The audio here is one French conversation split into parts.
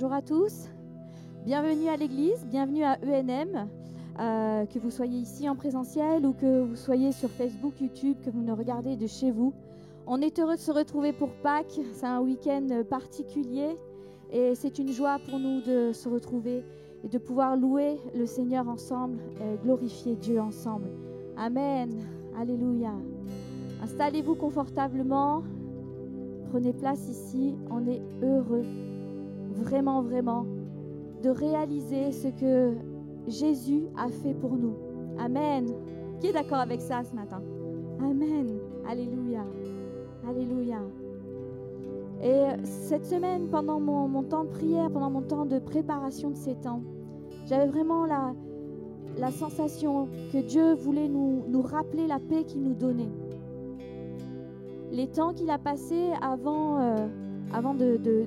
Bonjour à tous. Bienvenue à l'église, bienvenue à ENM. Euh, que vous soyez ici en présentiel ou que vous soyez sur Facebook, YouTube, que vous nous regardez de chez vous. On est heureux de se retrouver pour Pâques. C'est un week-end particulier et c'est une joie pour nous de se retrouver et de pouvoir louer le Seigneur ensemble et glorifier Dieu ensemble. Amen. Alléluia. Installez-vous confortablement. Prenez place ici. On est heureux, vraiment, vraiment, de réaliser ce que Jésus a fait pour nous. Amen. Qui est d'accord avec ça ce matin? Amen. Alléluia. Alléluia. Et cette semaine, pendant mon, temps de prière, pendant mon temps de préparation de ces temps, j'avais vraiment la, sensation que Dieu voulait nous, nous rappeler la paix qu'il nous donnait. Les temps qu'il a passés avant, euh, avant de, de,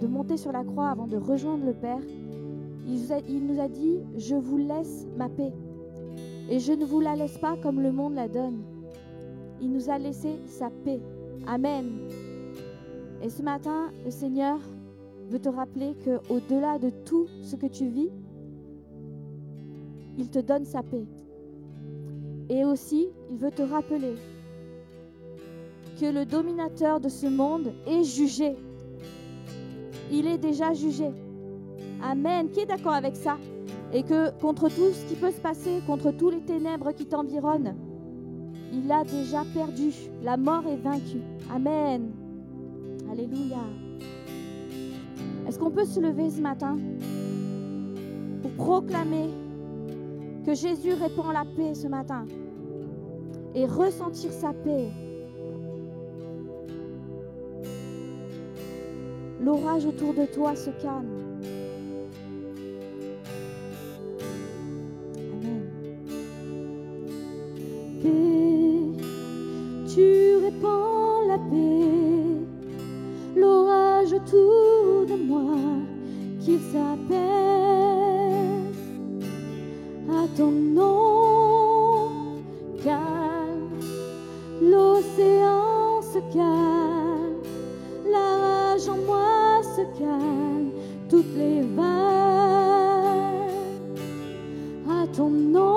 de, monter sur la croix, avant de rejoindre le Père, il, il nous a dit, je vous laisse ma paix. Et je ne vous la laisse pas comme le monde la donne. Il nous a laissé sa paix. Amen. Et ce matin, le Seigneur veut te rappeler que au-delà de tout ce que tu vis, il te donne sa paix. Et aussi, il veut te rappeler que le dominateur de ce monde est jugé. Il est déjà jugé. Amen. Qui est d'accord avec ça? Et que contre tout ce qui peut se passer, contre tous les ténèbres qui t'environnent, il a déjà perdu. La mort est vaincue. Amen. Alléluia. Est-ce qu'on peut se lever ce matin pour proclamer que Jésus répand la paix ce matin et ressentir sa paix? L'orage autour de toi se calme. Amen. Paix, tu répands la paix, l'orage autour de moi, qu'il s'appelle à ton nom, toutes les vagues à ton nom,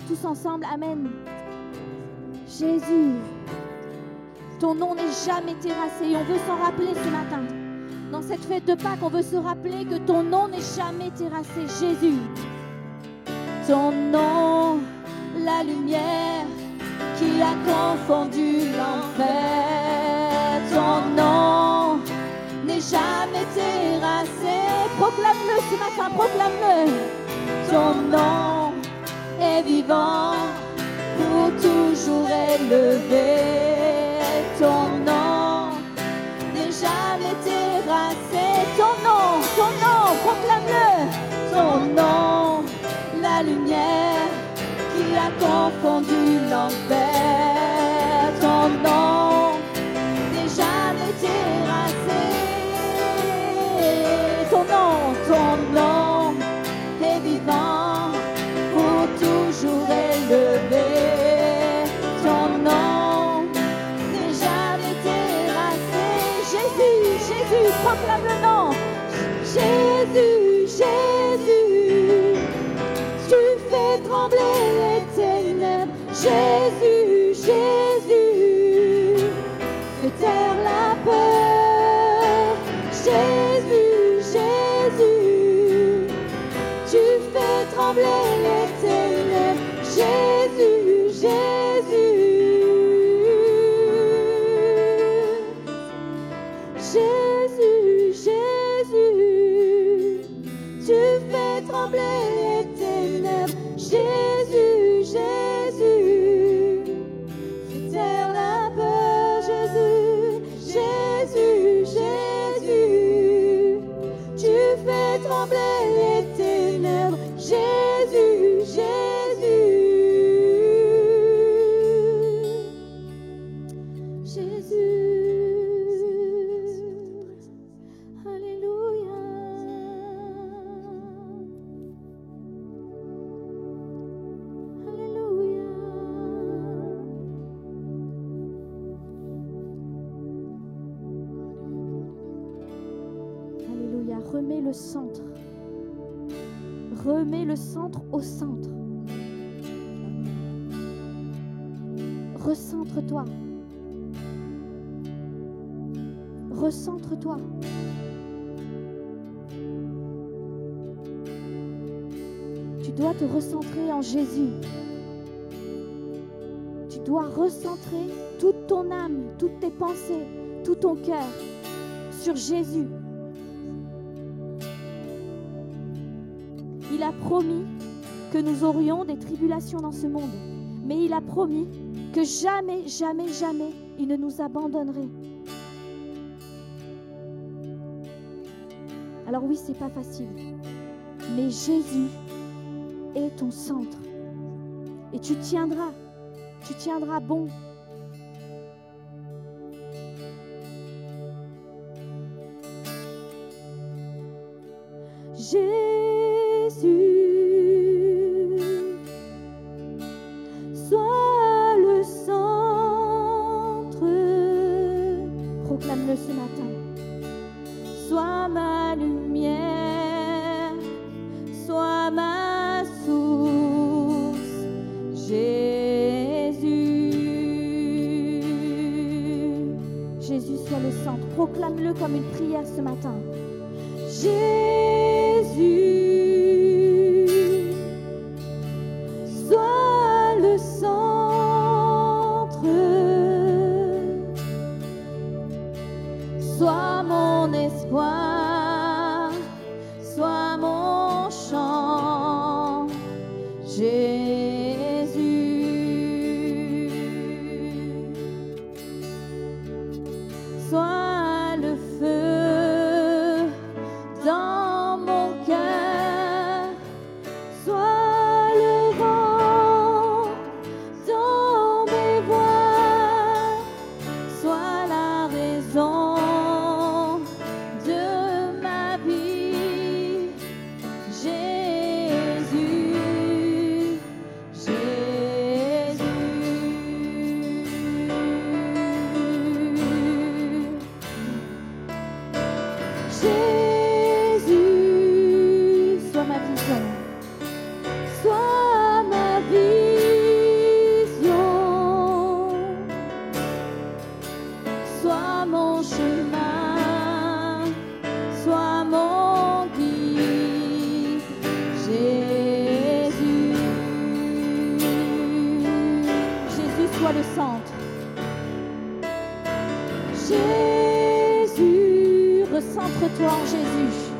tous ensemble? Amen. Jésus, ton nom n'est jamais terrassé on veut s'en rappeler ce matin. Dans cette fête de Pâques, on veut se rappeler que ton nom n'est jamais terrassé. Jésus, ton nom, la lumière qui a confondu l'enfer. Ce matin, proclame-le. Ton nom est vivant, pour toujours élevé. Ton nom n'est jamais terrassé. Ton nom, ton nom, proclame-le. Ton nom, la lumière qui a confondu l'enfer. Jésus, centre. Recentre-toi. Recentre-toi. Tu dois te recentrer en Jésus. Tu dois recentrer toute ton âme, toutes tes pensées, tout ton cœur sur Jésus. Il a promis que nous aurions des tribulations dans ce monde, mais il a promis que jamais, jamais, jamais il ne nous abandonnerait. Alors oui, c'est pas facile, mais Jésus est ton centre et tu tiendras, tu tiendras bon. Jésus, recentre-toi en Jésus.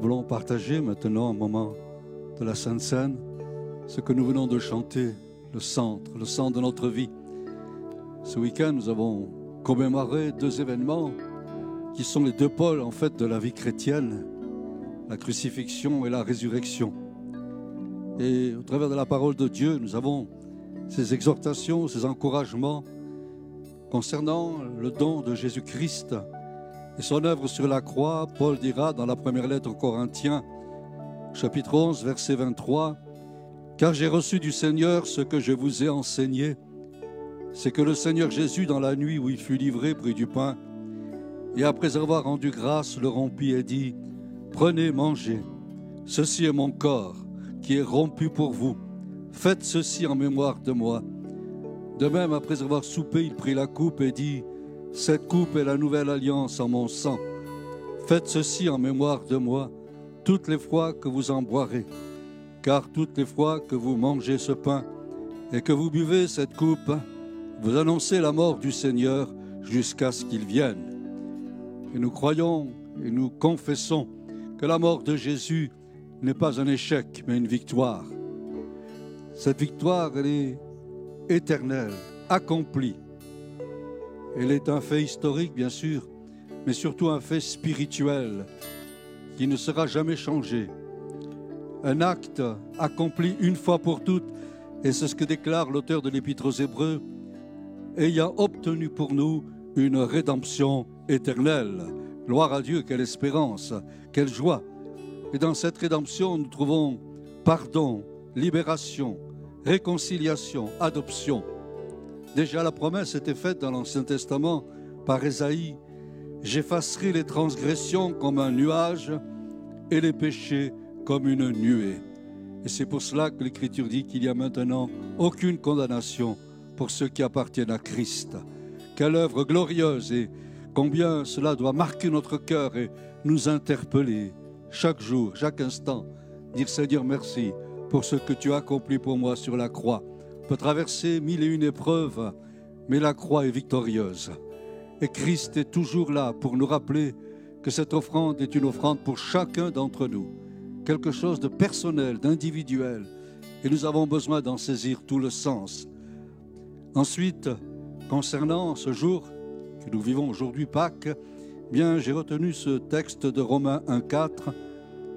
Voulons partager maintenant un moment de la Sainte Seine, ce que nous venons de chanter, le centre, le centre de notre vie. Ce week-end, nous avons commémoré deux événements qui sont les deux pôles en fait de la vie chrétienne, la crucifixion et la résurrection. Et au travers de la parole de Dieu, nous avons ces exhortations, ces encouragements concernant le don de Jésus-Christ et son œuvre sur la croix. Paul dira dans la première lettre aux Corinthiens, chapitre 11, verset 23, Car j'ai reçu du Seigneur ce que je vous ai enseigné c'est que le Seigneur Jésus, dans la nuit où il fut livré, prit du pain, et après avoir rendu grâce, le rompit et dit, Prenez, mangez, ceci est mon corps, qui est rompu pour vous. Faites ceci en mémoire de moi. De même, après avoir soupé, il prit la coupe et dit, Cette coupe est la nouvelle alliance en mon sang. Faites ceci en mémoire de moi, toutes les fois que vous en boirez. Car toutes les fois que vous mangez ce pain et que vous buvez cette coupe, vous annoncez la mort du Seigneur jusqu'à ce qu'il vienne. Et nous croyons et nous confessons que la mort de Jésus n'est pas un échec, mais une victoire. Cette victoire, est éternelle, accomplie. Elle est un fait historique, bien sûr, mais surtout un fait spirituel qui ne sera jamais changé. Un acte accompli une fois pour toutes, et c'est ce que déclare l'auteur de l'Épître aux Hébreux, ayant obtenu pour nous une rédemption éternelle. Gloire à Dieu, quelle espérance, quelle joie. Et dans cette rédemption, nous trouvons pardon, libération, réconciliation, adoption. Déjà la promesse était faite dans l'Ancien Testament par Ésaïe. J'effacerai les transgressions comme un nuage et les péchés comme une nuée. Et c'est pour cela que l'Écriture dit qu'il n'y a maintenant aucune condamnation pour ceux qui appartiennent à Christ. Quelle œuvre glorieuse et combien cela doit marquer notre cœur et nous interpeller chaque jour, chaque instant. Dire Seigneur merci pour ce que tu as accompli pour moi sur la croix. Peut traverser mille et une épreuves, mais la croix est victorieuse. Et Christ est toujours là pour nous rappeler que cette offrande est une offrande pour chacun d'entre nous. Quelque chose de personnel, d'individuel. Et nous avons besoin d'en saisir tout le sens. Ensuite, concernant ce jour que nous vivons aujourd'hui, Pâques, Bien, j'ai retenu ce texte de Romains 1.4.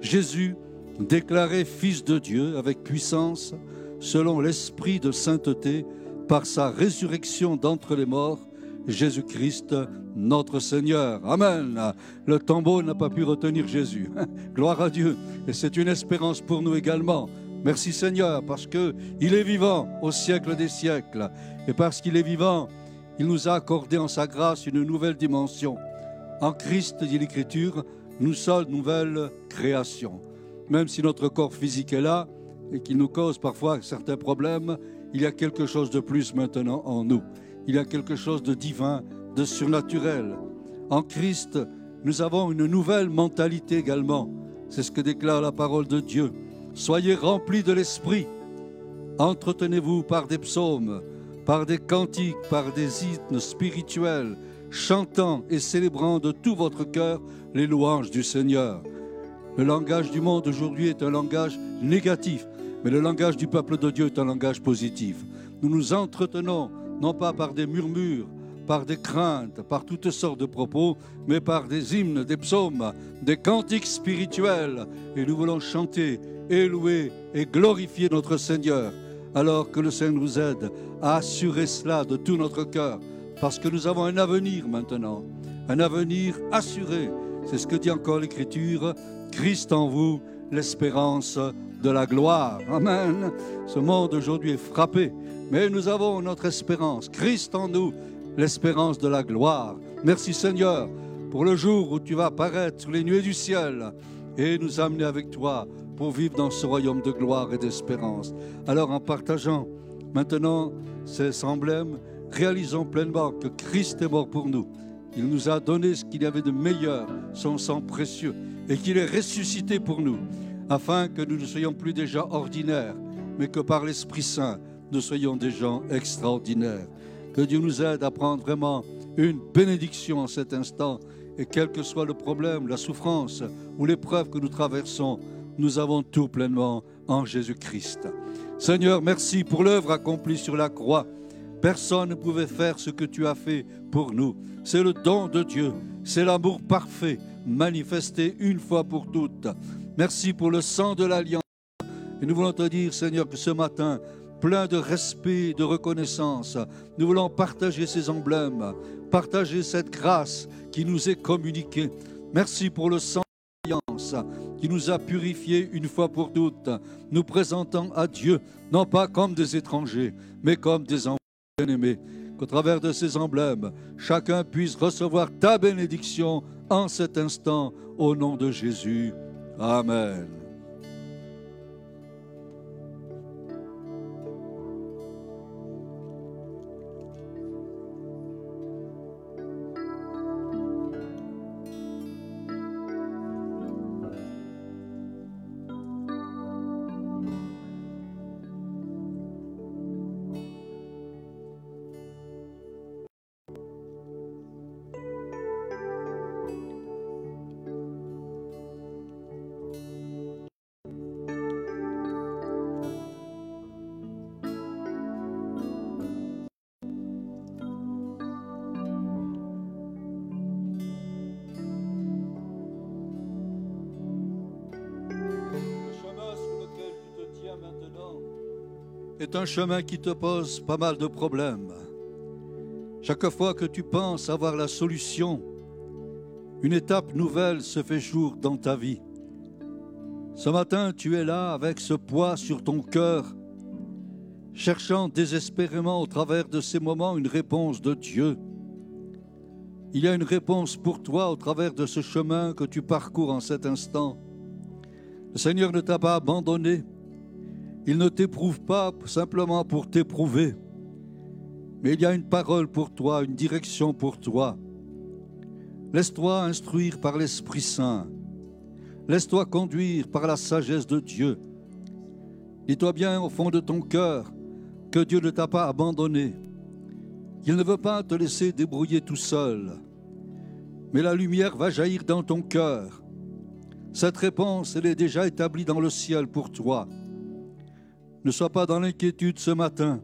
Jésus, déclaré Fils de Dieu avec puissance, selon l'Esprit de sainteté, par sa résurrection d'entre les morts, Jésus-Christ, notre Seigneur. Amen. Le tombeau n'a pas pu retenir Jésus. Gloire à Dieu. Et c'est une espérance pour nous également. Merci Seigneur, parce qu'il est vivant au siècle des siècles. Et parce qu'il est vivant, il nous a accordé en sa grâce une nouvelle dimension. En Christ, dit l'Écriture, nous sommes nouvelle création. Même si notre corps physique est là et qu'il nous cause parfois certains problèmes, il y a quelque chose de plus maintenant en nous. Il y a quelque chose de divin, de surnaturel. En Christ, nous avons une nouvelle mentalité également. C'est ce que déclare la parole de Dieu. Soyez remplis de l'Esprit. Entretenez-vous par des psaumes, par des cantiques, par des hymnes spirituels, chantant et célébrant de tout votre cœur les louanges du Seigneur. Le langage du monde aujourd'hui est un langage négatif, mais le langage du peuple de Dieu est un langage positif. Nous nous entretenons non pas par des murmures, par des craintes, par toutes sortes de propos, mais par des hymnes, des psaumes, des cantiques spirituels. Et nous voulons chanter et louer et glorifier notre Seigneur, alors que le Seigneur nous aide à assurer cela de tout notre cœur, parce que nous avons un avenir maintenant, un avenir assuré. C'est ce que dit encore l'Écriture, Christ en vous, l'espérance de la gloire. Amen. Ce monde aujourd'hui est frappé, mais nous avons notre espérance, Christ en nous, l'espérance de la gloire. Merci Seigneur pour le jour où tu vas apparaître sur les nuées du ciel et nous amener avec toi pour vivre dans ce royaume de gloire et d'espérance. Alors en partageant maintenant ces emblèmes, réalisons pleinement que Christ est mort pour nous. Il nous a donné ce qu'il y avait de meilleur, son sang précieux, et qu'il est ressuscité pour nous, afin que nous ne soyons plus des gens ordinaires, mais que par l'Esprit Saint, nous soyons des gens extraordinaires. Que Dieu nous aide à prendre vraiment une bénédiction en cet instant, et quel que soit le problème, la souffrance ou l'épreuve que nous traversons, nous avons tout pleinement en Jésus-Christ. Seigneur, merci pour l'œuvre accomplie sur la croix. Personne ne pouvait faire ce que tu as fait pour nous. C'est le don de Dieu, c'est l'amour parfait manifesté une fois pour toutes. Merci pour le sang de l'alliance. Et nous voulons te dire, Seigneur, que ce matin, plein de respect, de reconnaissance, nous voulons partager ces emblèmes, partager cette grâce qui nous est communiquée. Merci pour le sang de l'alliance qui nous a purifiés une fois pour toutes, nous présentant à Dieu, non pas comme des étrangers, mais comme des enfants bien-aimés. Qu'au travers de ces emblèmes, chacun puisse recevoir ta bénédiction en cet instant, au nom de Jésus. Amen. Chemin qui te pose pas mal de problèmes. Chaque fois que tu penses avoir la solution, une étape nouvelle se fait jour dans ta vie. Ce matin, tu es là avec ce poids sur ton cœur, cherchant désespérément au travers de ces moments une réponse de Dieu. Il y a une réponse pour toi au travers de ce chemin que tu parcours en cet instant. Le Seigneur ne t'a pas abandonné. Il ne t'éprouve pas simplement pour t'éprouver, mais il y a une parole pour toi, une direction pour toi. Laisse-toi instruire par l'Esprit Saint. Laisse-toi conduire par la sagesse de Dieu. Dis-toi bien au fond de ton cœur que Dieu ne t'a pas abandonné. Il ne veut pas te laisser débrouiller tout seul. Mais la lumière va jaillir dans ton cœur. Cette réponse, elle est déjà établie dans le ciel pour toi. Ne sois pas dans l'inquiétude ce matin.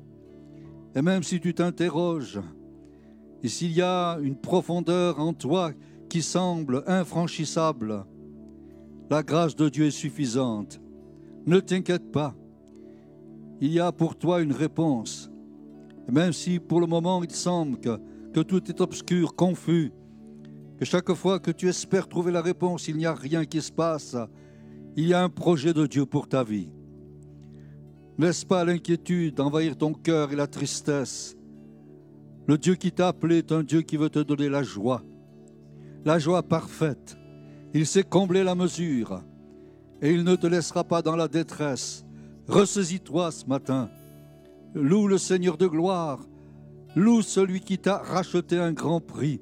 Et même si tu t'interroges, et s'il y a une profondeur en toi qui semblent infranchissables, la grâce de Dieu est suffisante. Ne t'inquiète pas. Il y a pour toi une réponse. même si pour le moment il semble que, que tout est obscur, confus, que chaque fois que tu espères trouver la réponse, il n'y a rien qui se passe, il y a un projet de Dieu pour ta vie. Laisse pas l'inquiétude envahir ton cœur et la tristesse. Le Dieu qui t'a appelé est un Dieu qui veut te donner la joie, la joie parfaite. Il sait combler la mesure et il ne te laissera pas dans la détresse. Ressaisis-toi ce matin. Loue le Seigneur de gloire. Loue celui qui t'a racheté un grand prix.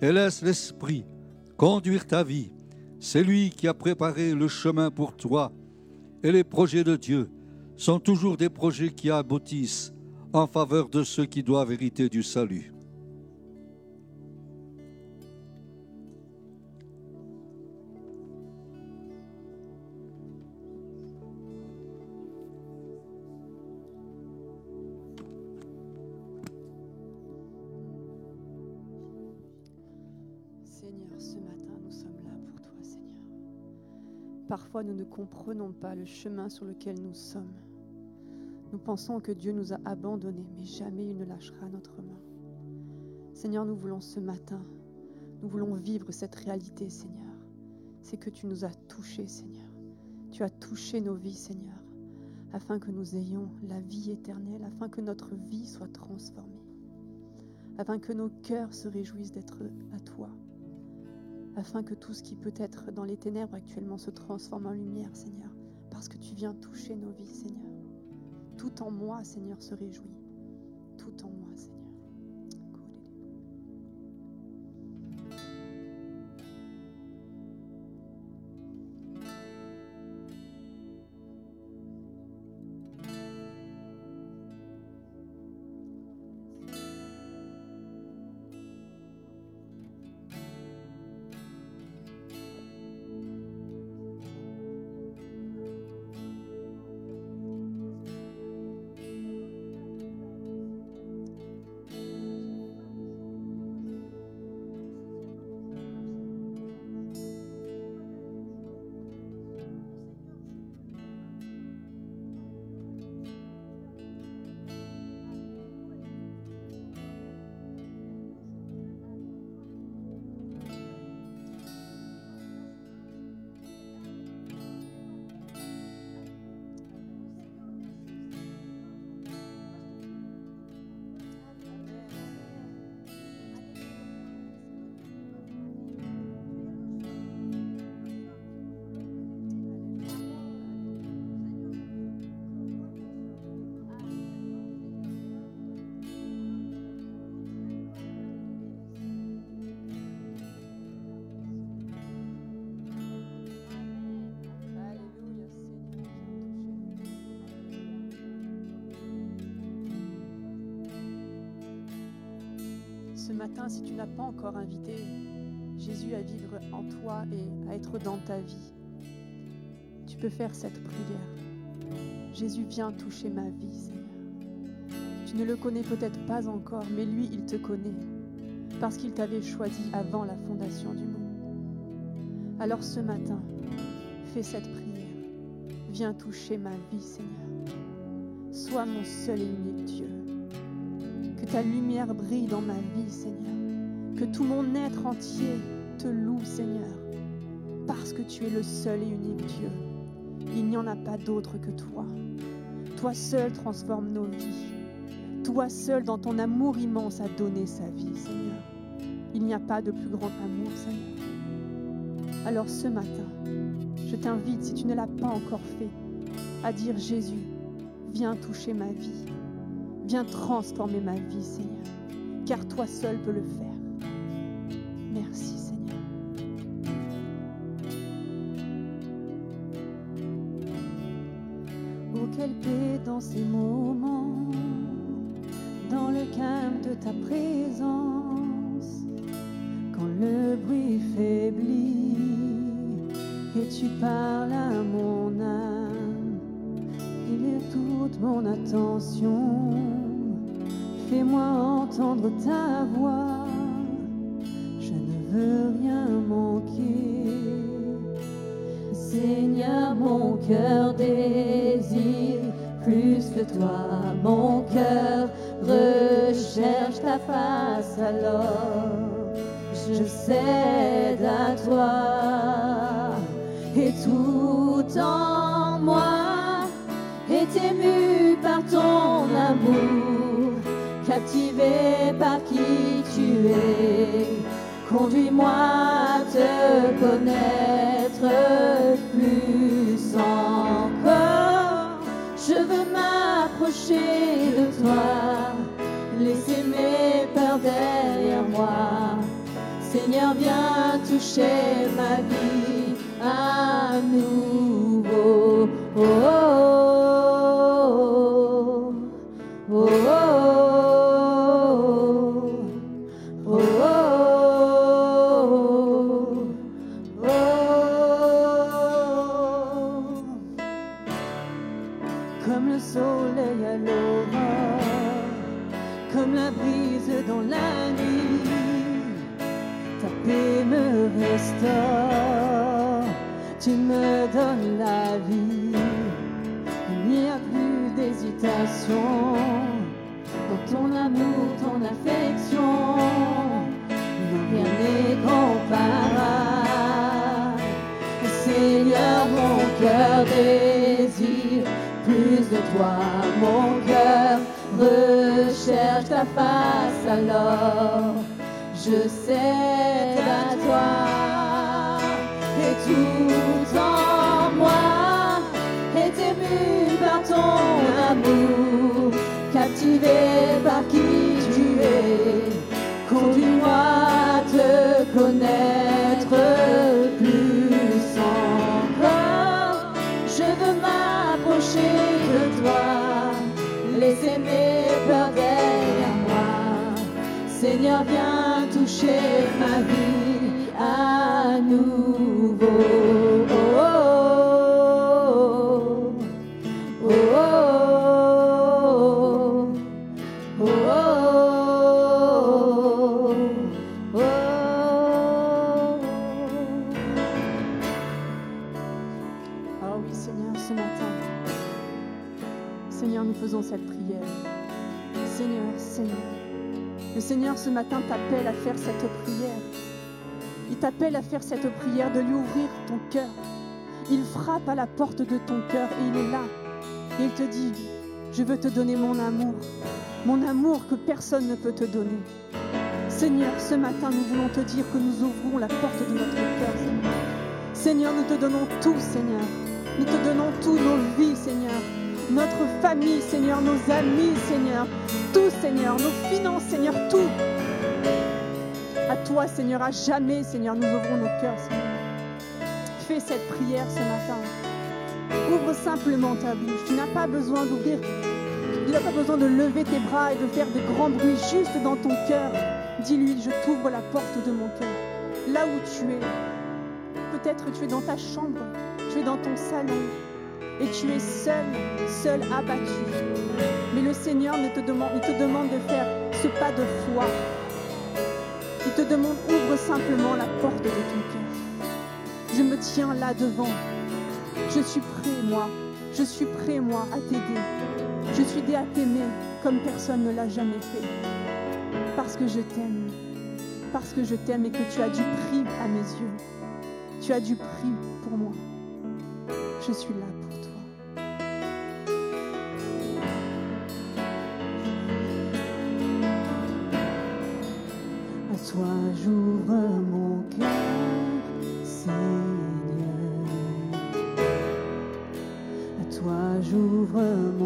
Et laisse l'Esprit conduire ta vie. C'est lui qui a préparé le chemin pour toi. Et les projets de Dieu sont toujours des projets qui aboutissent en faveur de ceux qui doivent hériter du salut. Parfois, nous ne comprenons pas le chemin sur lequel nous sommes. Nous pensons que Dieu nous a abandonnés, mais jamais il ne lâchera notre main. Seigneur, nous voulons ce matin, nous voulons vivre cette réalité, Seigneur. C'est que tu nous as touchés, Seigneur. Tu as touché nos vies, Seigneur, afin que nous ayons la vie éternelle, afin que notre vie soit transformée, afin que nos cœurs se réjouissent d'être à toi, afin que tout ce qui peut être dans les ténèbres actuellement se transforme en lumière, Seigneur, parce que tu viens toucher nos vies, Seigneur. Tout en moi, Seigneur, se réjouit. Matin, si tu n'as pas encore invité Jésus à vivre en toi et à être dans ta vie, tu peux faire cette prière. Jésus, viens toucher ma vie, Seigneur. Tu ne le connais peut-être pas encore, mais lui, il te connaît, parce qu'il t'avait choisi avant la fondation du monde. Alors ce matin, fais cette prière. Viens toucher ma vie, Seigneur. Sois mon seul et unique Dieu. Ta lumière brille dans ma vie, Seigneur. Que tout mon être entier te loue, Seigneur. Parce que tu es le seul et unique Dieu. Il n'y en a pas d'autre que toi. Toi seul transforme nos vies. Toi seul, dans ton amour immense, a donné sa vie, Seigneur. Il n'y a pas de plus grand amour, Seigneur. Alors ce matin, je t'invite, si tu ne l'as pas encore fait, à dire Jésus, viens toucher ma vie. Viens transformer ma vie, Seigneur. Car toi seul peux le faire. Merci, Seigneur. Oh, quelle paix dans ces moments, dans le calme de ta présence, quand le bruit faiblit et tu parles à mon âme, toute mon attention. Fais-moi entendre ta voix, je ne veux rien manquer. Seigneur, mon cœur désire plus que toi, mon cœur recherche ta face alors. Je cède à toi et tout en moi est ému par ton amour, captivé par qui tu es. Conduis-moi à te connaître plus encore. Je veux m'approcher de toi, laisser mes peurs derrière moi. Seigneur, viens toucher ma vie à nouveau. Oh, oh, cœur désire plus de toi, mon cœur recherche ta face alors. Je cède à toi et tout en moi est ému par ton amour, captivé par qui tu es. Conduis-moi à te connaître? Seigneur, viens toucher ma vie à nouveau. Oh, oh, Seigneur ce matin t'appelle à faire cette prière. Il t'appelle à faire cette prière, de lui ouvrir ton cœur. Il frappe à la porte de ton cœur et il est là. Et il te dit, je veux te donner mon amour, mon amour que personne ne peut te donner. Seigneur, ce matin, nous voulons te dire que nous ouvrons la porte de notre cœur, Seigneur. Seigneur, nous te donnons tout, Seigneur. Nous te donnons tout, nos vies, Seigneur. Notre famille, Seigneur, nos amis, Seigneur. Tout, Seigneur, nos finances, Seigneur, tout. À toi, Seigneur, à jamais, Seigneur, nous ouvrons nos cœurs, Seigneur. Fais cette prière ce matin. Ouvre simplement ta bouche. Tu n'as pas besoin d'ouvrir. Tu n'as pas besoin de lever tes bras et de faire de grands bruits juste dans ton cœur. Dis-lui, je t'ouvre la porte de mon cœur. Là où tu es. Peut-être tu es dans ta chambre, tu es dans ton salon et tu es seul, seul abattu. Mais le Seigneur ne te demande, il te demande de faire ce pas de foi. Il te demande, ouvre simplement la porte de ton cœur. Je me tiens là devant. Je suis prêt, moi. Je suis prêt, moi, à t'aider. Je suis prêt à t'aimer comme personne ne l'a jamais fait. Parce que je t'aime. Parce que je t'aime et que tu as du prix à mes yeux. Tu as du prix pour moi. Je suis là pour toi. Toi j'ouvre mon cœur, Seigneur. À toi j'ouvre mon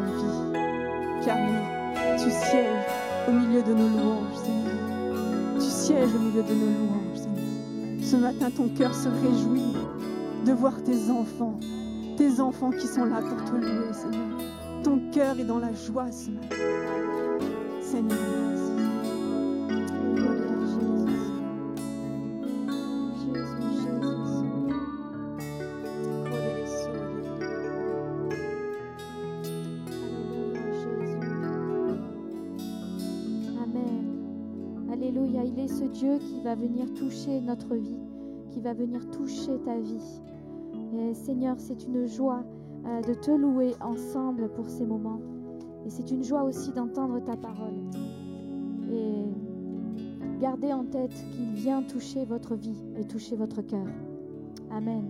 vie. Car oui, tu sièges au milieu de nos louanges, Seigneur. Tu sièges au milieu de nos louanges, Seigneur. Ce matin, ton cœur se réjouit de voir tes enfants, tes enfants qui sont là pour te louer, Seigneur. Ton cœur est dans la joie ce matin. Seigneur, Dieu qui va venir toucher notre vie, qui va venir toucher ta vie. Seigneur, c'est une joie euh, de te louer ensemble pour ces moments. Et c'est une joie aussi d'entendre ta parole. Et gardez en tête qu'il vient toucher votre vie et toucher votre cœur. Amen.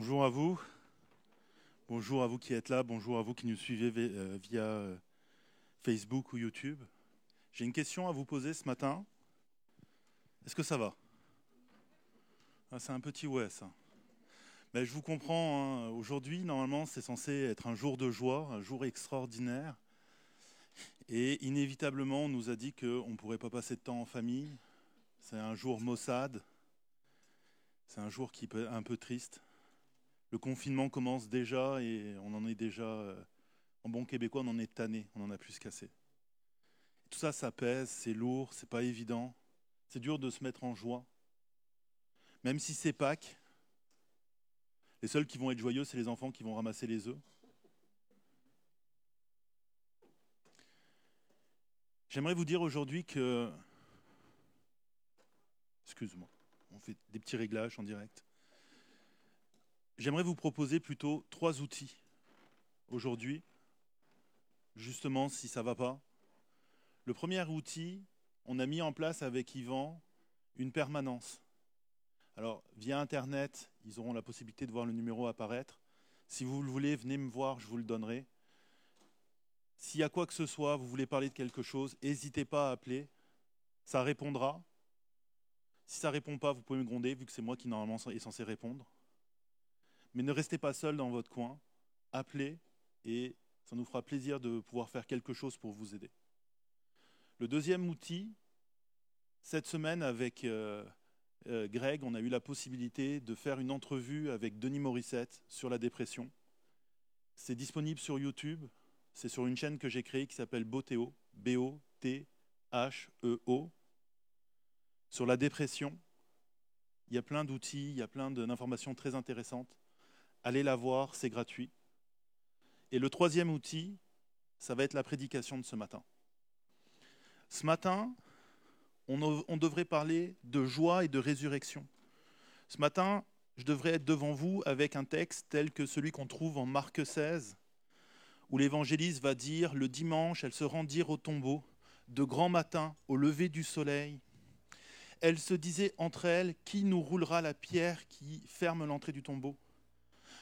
Bonjour à vous. Bonjour à vous qui êtes là. Bonjour à vous qui nous suivez euh, via euh, Facebook ou YouTube. J'ai une question à vous poser ce matin. Est-ce que ça va? Ah, C'est un petit ouais, ça. Mais je vous comprends. hein. Aujourd'hui, normalement, c'est censé être un jour de joie, un jour extraordinaire. Et inévitablement, on nous a dit qu'on ne pourrait pas passer de temps en famille. C'est un jour maussade. C'est un jour qui peut un peu triste. Le confinement commence déjà et on en est déjà, euh, en bon québécois, on en est tanné, on en a plus cassé. Tout ça, ça pèse, c'est lourd, c'est pas évident. C'est dur de se mettre en joie. Même si c'est Pâques, les seuls qui vont être joyeux, c'est les enfants qui vont ramasser les œufs. J'aimerais vous dire aujourd'hui que. Excuse-moi, on fait des petits réglages en direct. J'aimerais vous proposer plutôt trois outils aujourd'hui, justement si ça ne va pas. Le premier outil, on a mis en place avec Yvan une permanence. Alors, via Internet, ils auront la possibilité de voir le numéro apparaître. Si vous le voulez, venez me voir, je vous le donnerai. S'il y a quoi que ce soit, vous voulez parler de quelque chose, n'hésitez pas à appeler. Ça répondra. Si ça ne répond pas, vous pouvez me gronder, vu que c'est moi qui normalement est censé répondre. Mais ne restez pas seul dans votre coin. Appelez et ça nous fera plaisir de pouvoir faire quelque chose pour vous aider. Le deuxième outil, cette semaine avec euh, euh, Greg, on a eu la possibilité de faire une entrevue avec Denis Morissette sur la dépression. C'est disponible sur YouTube. C'est sur une chaîne que j'ai créée qui s'appelle Boteo, B-O-T-H-E-O. Sur la dépression, il y a plein d'outils, il y a plein d'informations très intéressantes. Allez la voir, c'est gratuit. Et le troisième outil, ça va être la prédication de ce matin. Ce matin, on, devrait parler de joie et de résurrection. Ce matin, je devrais être devant vous avec un texte tel que celui qu'on trouve en Marc 16, où l'évangéliste va dire, le dimanche, elles se rendirent au tombeau, de grand matin, au lever du soleil. Elles se disaient entre elles, qui nous roulera la pierre qui ferme l'entrée du tombeau?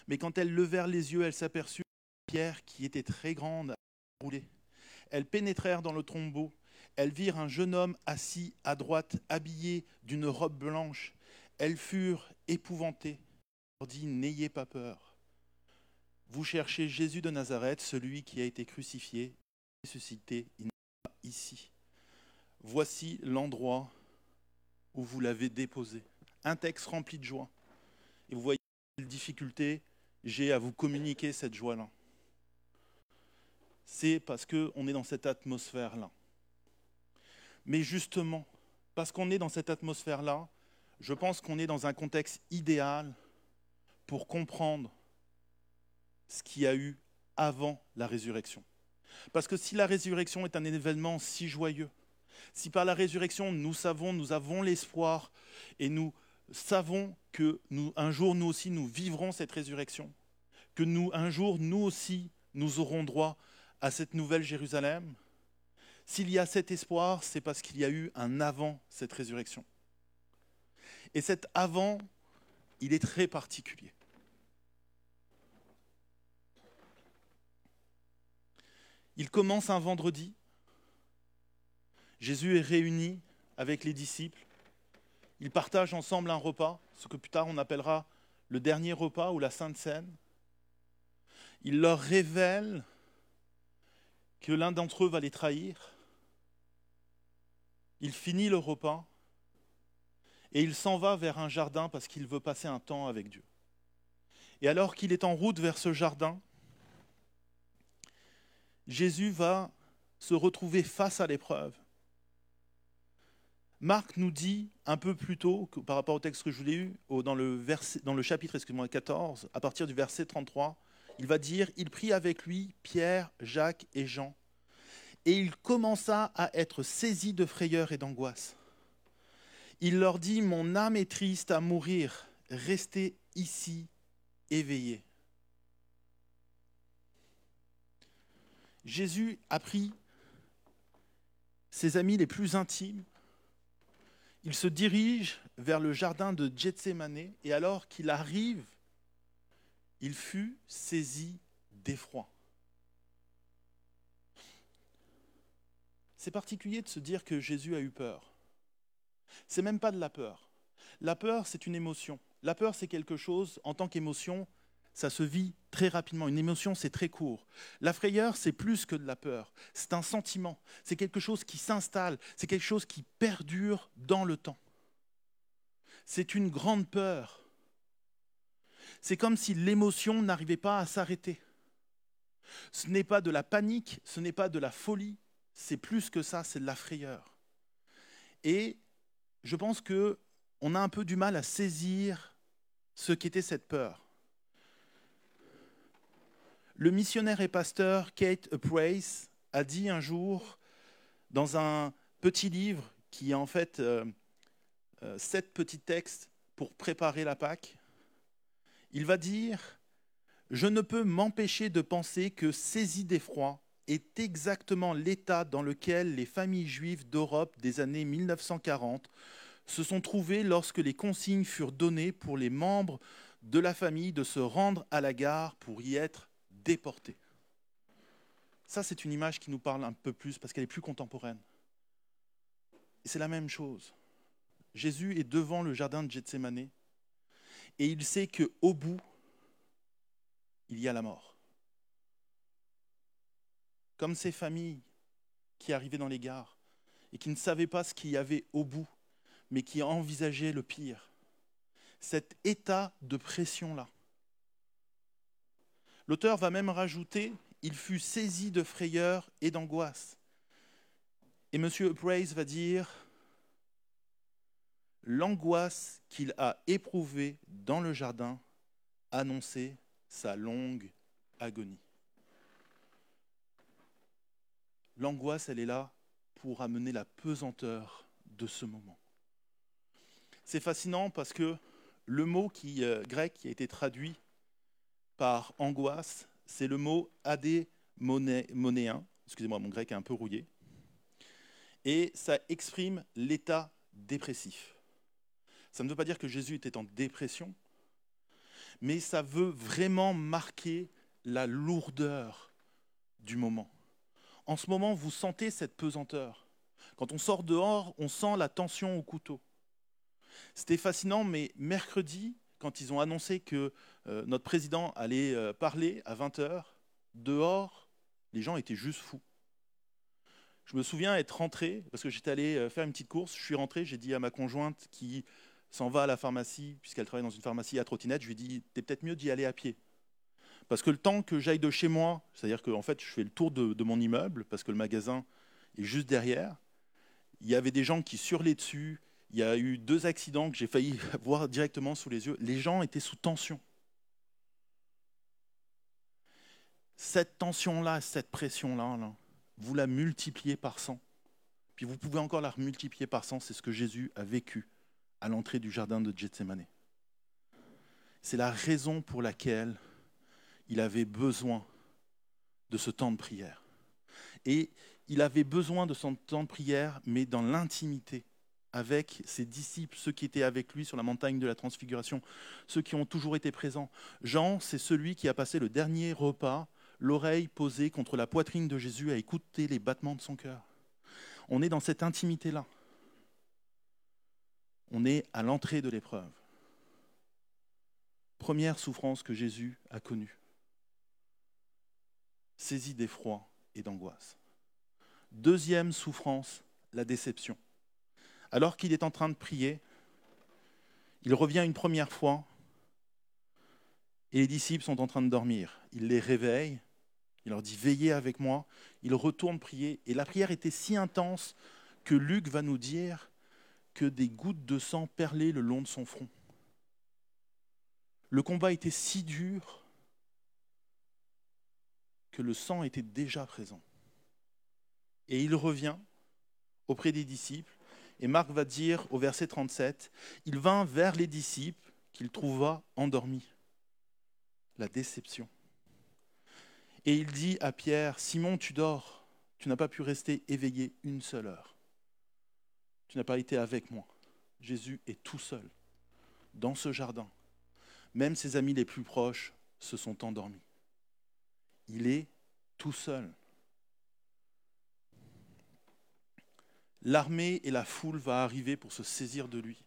Mais quand elles levèrent les yeux, elles s'aperçurent la pierre, qui était très grande, avait roulé. Elles pénétrèrent dans le tombeau. Elles virent un jeune homme assis à droite, habillé d'une robe blanche. Elles furent épouvantées. On leur dit, n'ayez pas peur. Vous cherchez Jésus de Nazareth, celui qui a été crucifié, ressuscité, il n'est pas ici. Voici l'endroit où vous l'avez déposé. Un texte rempli de joie. Et vous voyez quelle difficulté j'ai à vous communiquer cette joie-là. C'est parce qu'on est dans cette atmosphère-là. Mais justement, parce qu'on est dans cette atmosphère-là, je pense qu'on est dans un contexte idéal pour comprendre ce qu'il y a eu avant la résurrection. Parce que si la résurrection est un événement si joyeux, si par la résurrection nous savons, nous avons l'espoir et nous savons que nous, un jour nous aussi nous vivrons cette résurrection, que nous un jour nous aussi nous aurons droit à cette nouvelle Jérusalem, s'il y a cet espoir, c'est parce qu'il y a eu un avant cette résurrection. Et cet avant, il est très particulier. Il commence un vendredi. Jésus est réuni avec les disciples. Ils partagent ensemble un repas, ce que plus tard on appellera le dernier repas ou la Sainte Seine. Il leur révèle que l'un d'entre eux va les trahir. Il finit le repas et il s'en va vers un jardin parce qu'il veut passer un temps avec Dieu. Et alors qu'il est en route vers ce jardin, Jésus va se retrouver face à l'épreuve. Marc nous dit un peu plus tôt, par rapport au texte que je vous ai eu, dans le, dans le chapitre 14, à partir du verset 33, il va dire, il prit avec lui Pierre, Jacques et Jean, et il commença à être saisi de frayeur et d'angoisse. Il leur dit, mon âme est triste à mourir, restez ici éveillés. Jésus a pris ses amis les plus intimes, il se dirige vers le jardin de Gethsemane et alors qu'il arrive, il fut saisi d'effroi. C'est particulier de se dire que Jésus a eu peur. C'est même pas de la peur. La peur, c'est une émotion. La peur, c'est quelque chose, en tant qu'émotion, ça se vit très rapidement. Une émotion, c'est très court. La frayeur, c'est plus que de la peur. C'est un sentiment. C'est quelque chose qui s'installe. C'est quelque chose qui perdure dans le temps. C'est une grande peur. C'est comme si l'émotion n'arrivait pas à s'arrêter. Ce n'est pas de la panique, ce n'est pas de la folie, c'est plus que ça, c'est de la frayeur. Et je pense que on a un peu du mal à saisir ce qu'était cette peur. Le missionnaire et pasteur Kate Price a dit un jour dans un petit livre qui est en fait euh, euh, sept petits textes pour préparer la Pâque, il va dire Je ne peux m'empêcher de penser que saisi d'effroi est exactement l'état dans lequel les familles juives d'Europe des années 1940 se sont trouvées lorsque les consignes furent données pour les membres de la famille de se rendre à la gare pour y être déportés. Ça, c'est une image qui nous parle un peu plus parce qu'elle est plus contemporaine. Et c'est la même chose. Jésus est devant le jardin de Gethsemane et il sait qu'au bout, il y a la mort. Comme ces familles qui arrivaient dans les gares et qui ne savaient pas ce qu'il y avait au bout, mais qui envisageaient le pire. Cet état de pression-là. L'auteur va même rajouter il fut saisi de frayeur et d'angoisse. Et M. Price va dire l'angoisse qu'il a éprouvée dans le jardin annonçait sa longue agonie. L'angoisse, elle est là pour amener la pesanteur de ce moment. C'est fascinant parce que le mot euh, grec qui a été traduit par angoisse, c'est le mot adémonéen. Excusez-moi, mon grec est un peu rouillé. Et ça exprime l'état dépressif. Ça ne veut pas dire que Jésus était en dépression, mais ça veut vraiment marquer la lourdeur du moment. En ce moment, vous sentez cette pesanteur. Quand on sort dehors, on sent la tension au couteau. C'était fascinant, mais mercredi, quand ils ont annoncé que euh, notre président allait euh, parler à 20h, dehors, les gens étaient juste fous. Je me souviens être rentré, parce que j'étais allé euh, faire une petite course, je suis rentré, j'ai dit à ma conjointe qui s'en va à la pharmacie, puisqu'elle travaille dans une pharmacie à trottinette, je lui ai dit, t'es peut-être mieux d'y aller à pied. Parce que le temps que j'aille de chez moi, c'est-à-dire que en fait, je fais le tour de, mon immeuble, parce que le magasin est juste derrière, il y avait des gens qui surlaient dessus, il y a eu deux accidents que j'ai failli voir directement sous les yeux. Les gens étaient sous tension. Cette tension-là, cette pression-là, là, vous la multipliez par 100. Puis vous pouvez encore la multiplier par 100, c'est ce que Jésus a vécu à l'entrée du jardin de Gethsemane. C'est la raison pour laquelle il avait besoin de ce temps de prière. Et il avait besoin de son temps de prière, mais dans l'intimité, avec ses disciples, ceux qui étaient avec lui sur la montagne de la transfiguration, ceux qui ont toujours été présents. Jean, c'est celui qui a passé le dernier repas, l'oreille posée contre la poitrine de Jésus, à écouter les battements de son cœur. On est dans cette intimité-là. On est à l'entrée de l'épreuve. Première souffrance que Jésus a connue. Saisi d'effroi et d'angoisse. Deuxième souffrance, la déception. Alors qu'il est en train de prier, il revient une première fois et les disciples sont en train de dormir. Il les réveille, il leur dit Veillez avec moi. Il retourne prier et la prière était si intense que Luc va nous dire que des gouttes de sang perlaient le long de son front. Le combat était si dur que le sang était déjà présent. Et il revient auprès des disciples, et Marc va dire au verset 37, il vint vers les disciples qu'il trouva endormis. La déception. Et il dit à Pierre, Simon, tu dors, tu n'as pas pu rester éveillé une seule heure. Tu n'as pas été avec moi. Jésus est tout seul, dans ce jardin. Même ses amis les plus proches se sont endormis. Il est tout seul. L'armée et la foule vont arriver pour se saisir de lui.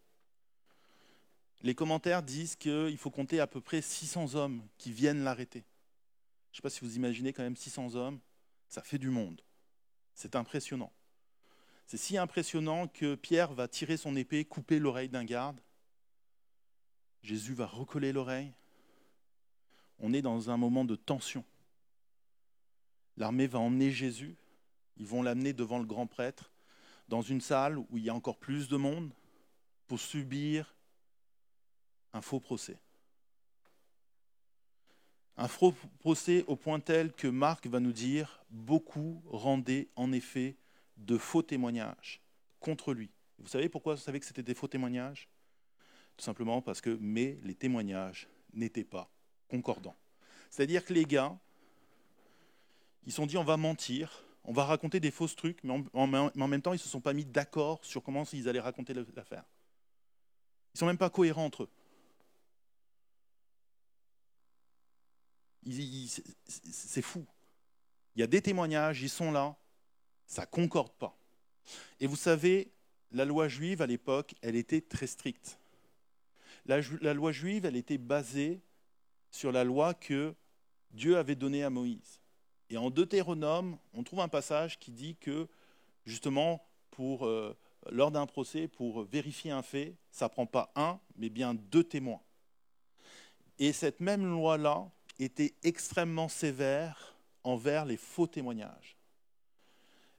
Les commentaires disent qu'il faut compter à peu près 600 hommes qui viennent l'arrêter. Je ne sais pas si vous imaginez quand même 600 hommes, ça fait du monde. C'est impressionnant. C'est si impressionnant que Pierre va tirer son épée, couper l'oreille d'un garde. Jésus va recoller l'oreille. On est dans un moment de tension. L'armée va emmener Jésus. Ils vont l'amener devant le grand prêtre, dans une salle où il y a encore plus de monde, pour subir un faux procès. Un faux procès au point tel que Marc va nous dire beaucoup rendaient en effet de faux témoignages contre lui. Vous savez pourquoi vous savez que c'était des faux témoignages? Tout simplement parce que mais les témoignages n'étaient pas concordants. C'est-à-dire que les gars, ils sont dit on va mentir, on va raconter des fausses trucs, mais en, même temps ils ne se sont pas mis d'accord sur comment ils allaient raconter l'affaire. Ils ne sont même pas cohérents entre eux. c'est fou. Il y a des témoignages, ils sont là, ça concorde pas. Et vous savez, la loi juive à l'époque, elle était très stricte. La, la, loi juive, elle était basée sur la loi que Dieu avait donnée à Moïse. Et en Deutéronome, on trouve un passage qui dit que, justement, pour, euh, lors d'un procès, pour vérifier un fait, ça ne prend pas un, mais bien deux témoins. Et cette même loi-là, était extrêmement sévère envers les faux témoignages.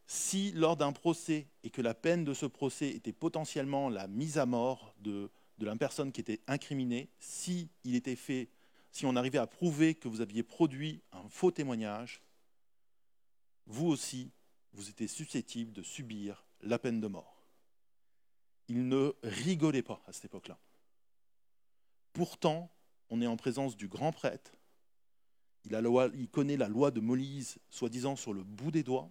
Si lors d'un procès, et que la peine de ce procès était potentiellement la mise à mort de, de la personne qui était incriminée, si il était fait, si on arrivait à prouver que vous aviez produit un faux témoignage, vous aussi, vous étiez susceptible de subir la peine de mort. Il ne rigolait pas à cette époque-là. Pourtant, on est en présence du grand prêtre il, connaît la loi de Moïse, soi-disant sur le bout des doigts.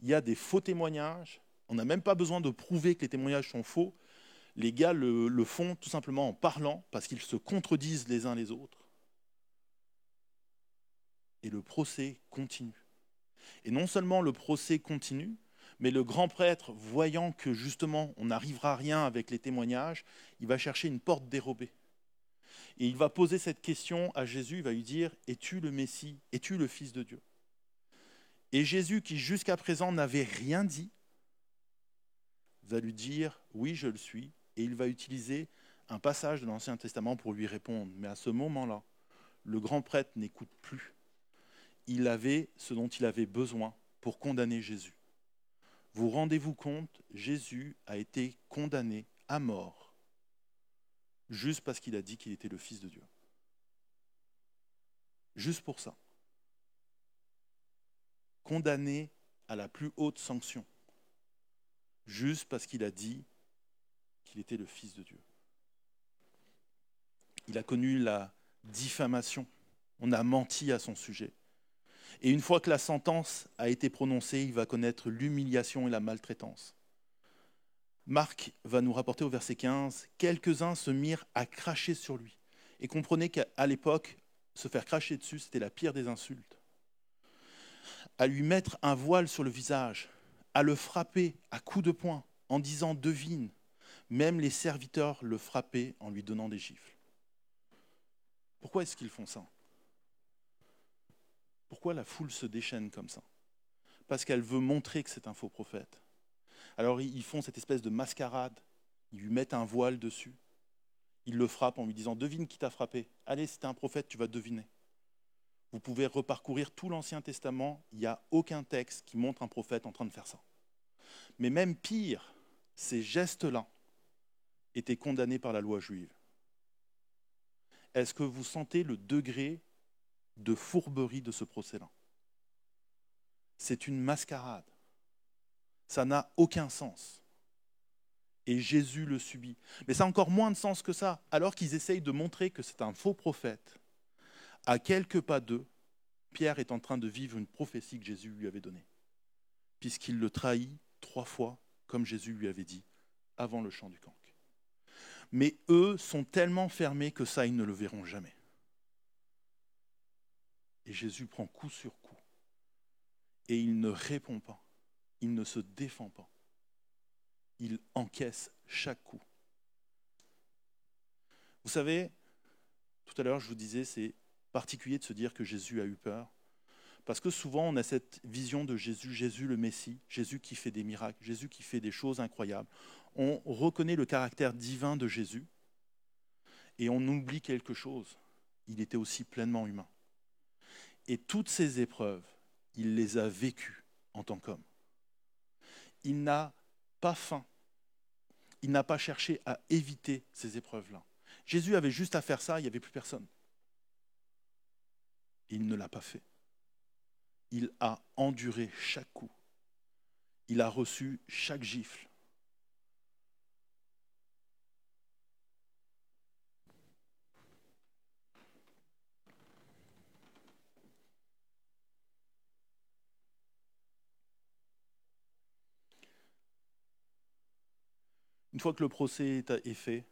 Il y a des faux témoignages. On n'a même pas besoin de prouver que les témoignages sont faux. Les gars le, le font tout simplement en parlant, parce qu'ils se contredisent les uns les autres. Et le procès continue. Et non seulement le procès continue, mais le grand prêtre, voyant que justement on n'arrivera à rien avec les témoignages, il va chercher une porte dérobée. Et il va poser cette question à Jésus, il va lui dire, es-tu le Messie? Es-tu le Fils de Dieu? Et Jésus, qui jusqu'à présent n'avait rien dit, va lui dire Oui, je le suis. Et il va utiliser un passage de l'Ancien Testament pour lui répondre. Mais à ce moment-là, le grand prêtre n'écoute plus. Il avait ce dont il avait besoin pour condamner Jésus. Vous rendez-vous compte, Jésus a été condamné à mort juste parce qu'il a dit qu'il était le Fils de Dieu. Juste pour ça. Condamné à la plus haute sanction. Juste parce qu'il a dit qu'il était le Fils de Dieu. Il a connu la diffamation. On a menti à son sujet. Et une fois que la sentence a été prononcée, il va connaître l'humiliation et la maltraitance. Marc va nous rapporter au verset 15, quelques-uns se mirent à cracher sur lui. Et comprenez qu'à l'époque, se faire cracher dessus, c'était la pire des insultes. À lui mettre un voile sur le visage, à le frapper à coups de poing, en disant devine. Même les serviteurs le frappaient en lui donnant des gifles. Pourquoi est-ce qu'ils font ça? Pourquoi la foule se déchaîne comme ça? Parce qu'elle veut montrer que c'est un faux prophète. Alors ils font cette espèce de mascarade, ils lui mettent un voile dessus, ils le frappent en lui disant Devine qui t'a frappé. Allez, c'est un prophète, tu vas deviner. Vous pouvez reparcourir tout l'Ancien Testament, il n'y a aucun texte qui montre un prophète en train de faire ça. Mais même pire, ces gestes-là étaient condamnés par la loi juive. Est-ce que vous sentez le degré de fourberie de ce procès-là C'est une mascarade. Ça n'a aucun sens. Et Jésus le subit. Mais ça a encore moins de sens que ça. Alors qu'ils essayent de montrer que c'est un faux prophète, à quelques pas d'eux, Pierre est en train de vivre une prophétie que Jésus lui avait donnée. Puisqu'il le trahit trois fois, comme Jésus lui avait dit, avant le chant du canque. Mais eux sont tellement fermés que ça, ils ne le verront jamais. Et Jésus prend coup sur coup. Et il ne répond pas. Il ne se défend pas. Il encaisse chaque coup. Vous savez, tout à l'heure, je vous disais, c'est particulier de se dire que Jésus a eu peur. Parce que souvent, on a cette vision de Jésus, Jésus le Messie, Jésus qui fait des miracles, Jésus qui fait des choses incroyables. On reconnaît le caractère divin de Jésus et on oublie quelque chose. Il était aussi pleinement humain. Et toutes ces épreuves, il les a vécues en tant qu'homme. Il n'a pas faim. Il n'a pas cherché à éviter ces épreuves-là. Jésus avait juste à faire ça, il n'y avait plus personne. Il ne l'a pas fait il a enduré chaque coup. Il a reçu chaque gifle. Une fois que le procès est fait,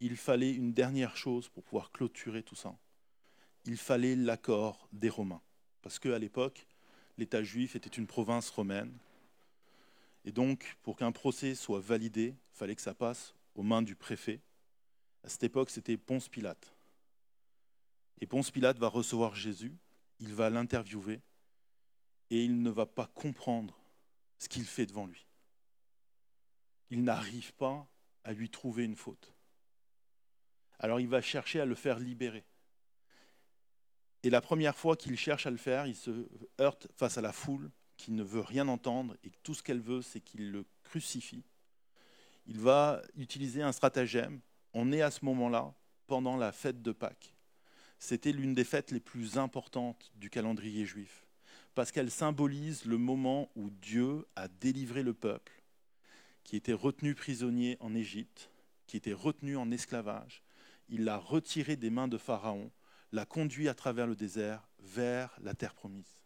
il fallait une dernière chose pour pouvoir clôturer tout ça. Il fallait l'accord des Romains parce qu'à l'époque, l'État juif était une province romaine. Et donc, pour qu'un procès soit validé, il fallait que ça passe aux mains du préfet. À cette époque, c'était Ponce Pilate. Et Ponce Pilate va recevoir Jésus, il va l'interviewer, et il ne va pas comprendre ce qu'il fait devant lui. Il n'arrive pas à lui trouver une faute. Alors il va chercher à le faire libérer. Et la première fois qu'il cherche à le faire, il se heurte face à la foule qui ne veut rien entendre et tout ce qu'elle veut, c'est qu'il le crucifie. Il va utiliser un stratagème. On est à ce moment-là, pendant la fête de Pâques. C'était l'une des fêtes les plus importantes du calendrier juif, parce qu'elle symbolise le moment où Dieu a délivré le peuple, qui était retenu prisonnier en Égypte, qui était retenu en esclavage. Il l'a retiré des mains de Pharaon l'a conduit à travers le désert vers la terre promise.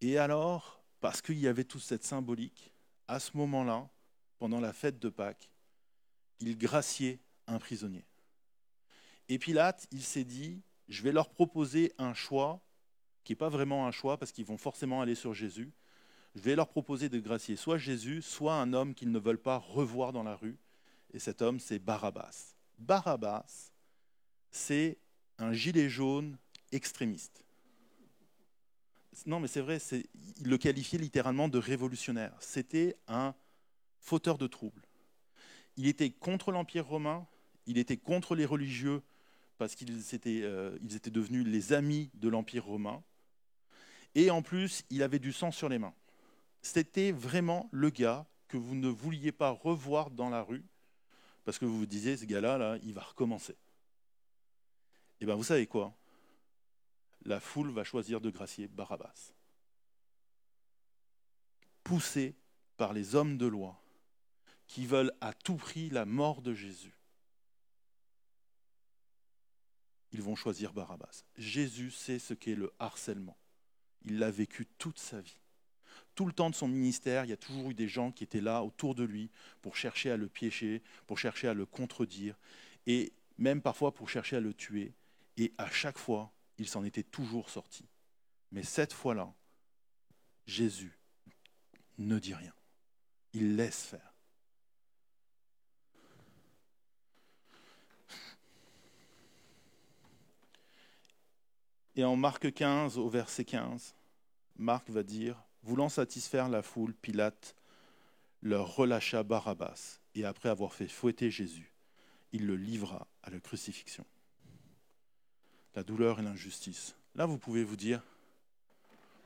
Et alors, parce qu'il y avait toute cette symbolique, à ce moment-là, pendant la fête de Pâques, il graciait un prisonnier. Et Pilate, il s'est dit, je vais leur proposer un choix qui n'est pas vraiment un choix parce qu'ils vont forcément aller sur Jésus. Je vais leur proposer de gracier soit Jésus, soit un homme qu'ils ne veulent pas revoir dans la rue. Et cet homme, c'est Barabbas. Barabbas, c'est un gilet jaune extrémiste. Non, mais c'est vrai, il le qualifiait littéralement de révolutionnaire. C'était un fauteur de troubles. Il était contre l'Empire romain, il était contre les religieux parce qu'ils étaient, euh, étaient devenus les amis de l'Empire romain. Et en plus, il avait du sang sur les mains. C'était vraiment le gars que vous ne vouliez pas revoir dans la rue parce que vous vous disiez, ce gars-là, là, il va recommencer. Et bien, vous savez quoi? La foule va choisir de gracier Barabbas. Poussé par les hommes de loi qui veulent à tout prix la mort de Jésus, ils vont choisir Barabbas. Jésus sait ce qu'est le harcèlement. Il l'a vécu toute sa vie. Tout le temps de son ministère, il y a toujours eu des gens qui étaient là autour de lui pour chercher à le piéger, pour chercher à le contredire, et même parfois pour chercher à le tuer. Et à chaque fois, il s'en était toujours sorti. Mais cette fois-là, Jésus ne dit rien. Il laisse faire. Et en Marc 15, au verset 15, Marc va dire, voulant satisfaire la foule, Pilate leur relâcha Barabbas, et après avoir fait fouetter Jésus, il le livra à la crucifixion. La douleur et l'injustice. Là, vous pouvez vous dire,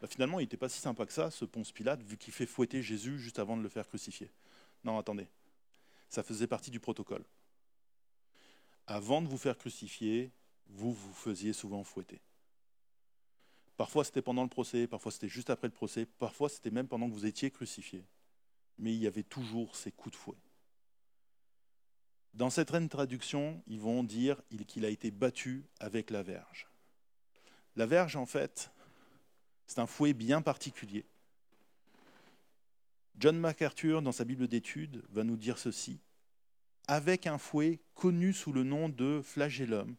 bah, finalement, il n'était pas si sympa que ça, ce Ponce Pilate, vu qu'il fait fouetter Jésus juste avant de le faire crucifier. Non, attendez, ça faisait partie du protocole. Avant de vous faire crucifier, vous vous faisiez souvent fouetter. Parfois c'était pendant le procès, parfois c'était juste après le procès, parfois c'était même pendant que vous étiez crucifié. Mais il y avait toujours ces coups de fouet. Dans cette reine traduction, ils vont dire qu'il a été battu avec la verge. La verge, en fait, c'est un fouet bien particulier. John MacArthur, dans sa Bible d'études, va nous dire ceci. Avec un fouet connu sous le nom de flagellum,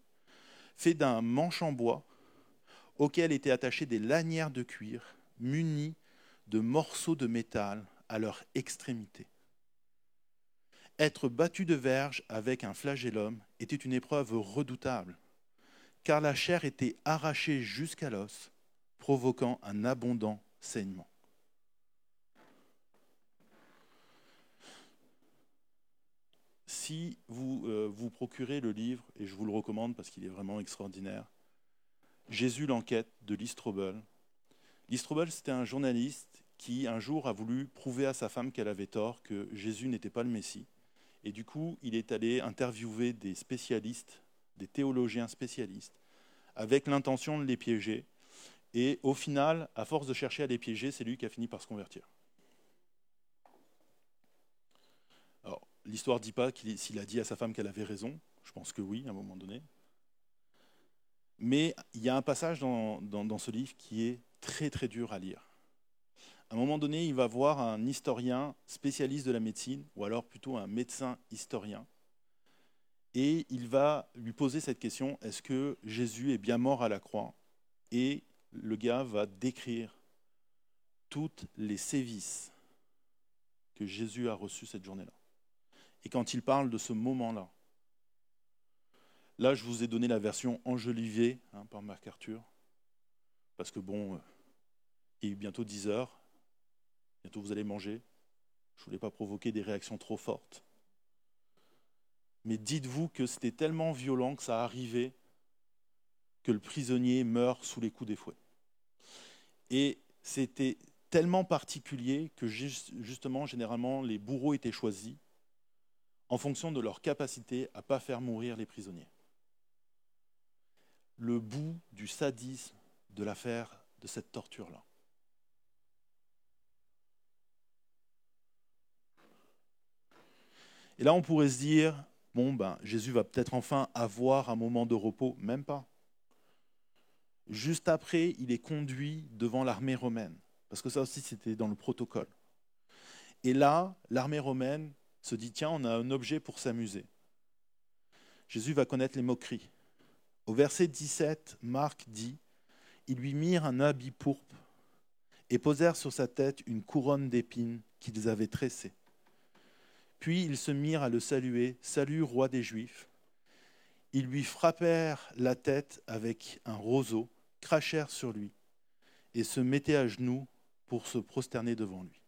fait d'un manche en bois, auxquels étaient attachées des lanières de cuir munies de morceaux de métal à leur extrémité. Être battu de verge avec un flagellum était une épreuve redoutable, car la chair était arrachée jusqu'à l'os, provoquant un abondant saignement. Si vous euh, vous procurez le livre, et je vous le recommande parce qu'il est vraiment extraordinaire, Jésus l'enquête de Listrobel. Listrobel, c'était un journaliste qui un jour a voulu prouver à sa femme qu'elle avait tort, que Jésus n'était pas le Messie. Et du coup, il est allé interviewer des spécialistes, des théologiens spécialistes, avec l'intention de les piéger. Et au final, à force de chercher à les piéger, c'est lui qui a fini par se convertir. Alors, l'histoire ne dit pas s'il a dit à sa femme qu'elle avait raison. Je pense que oui, à un moment donné. Mais il y a un passage dans, ce livre qui est très très dur à lire. À un moment donné, il va voir un historien spécialiste de la médecine, ou alors plutôt un médecin historien, et il va lui poser cette question, est-ce que Jésus est bien mort à la croix? Et le gars va décrire toutes les sévices que Jésus a reçues cette journée-là. Et quand il parle de ce moment-là, Là, je vous ai donné la version enjolivée hein, par Marc Arthur, parce que bon, euh, il est bientôt 10 heures, bientôt vous allez manger. Je ne voulais pas provoquer des réactions trop fortes. Mais dites-vous que c'était tellement violent que ça arrivait que le prisonnier meurt sous les coups des fouets. Et c'était tellement particulier que justement, généralement, les bourreaux étaient choisis en fonction de leur capacité à ne pas faire mourir les prisonniers le bout du sadisme de l'affaire de cette torture-là. Et là, on pourrait se dire, bon, ben, Jésus va peut-être enfin avoir un moment de repos, même pas. Juste après, il est conduit devant l'armée romaine, parce que ça aussi, c'était dans le protocole. Et là, l'armée romaine se dit, tiens, on a un objet pour s'amuser. Jésus va connaître les moqueries. Au verset 17, Marc dit Ils lui mirent un habit pourpre et posèrent sur sa tête une couronne d'épines qu'ils avaient tressée. Puis ils se mirent à le saluer Salut, roi des Juifs. Ils lui frappèrent la tête avec un roseau, crachèrent sur lui et se mettaient à genoux pour se prosterner devant lui.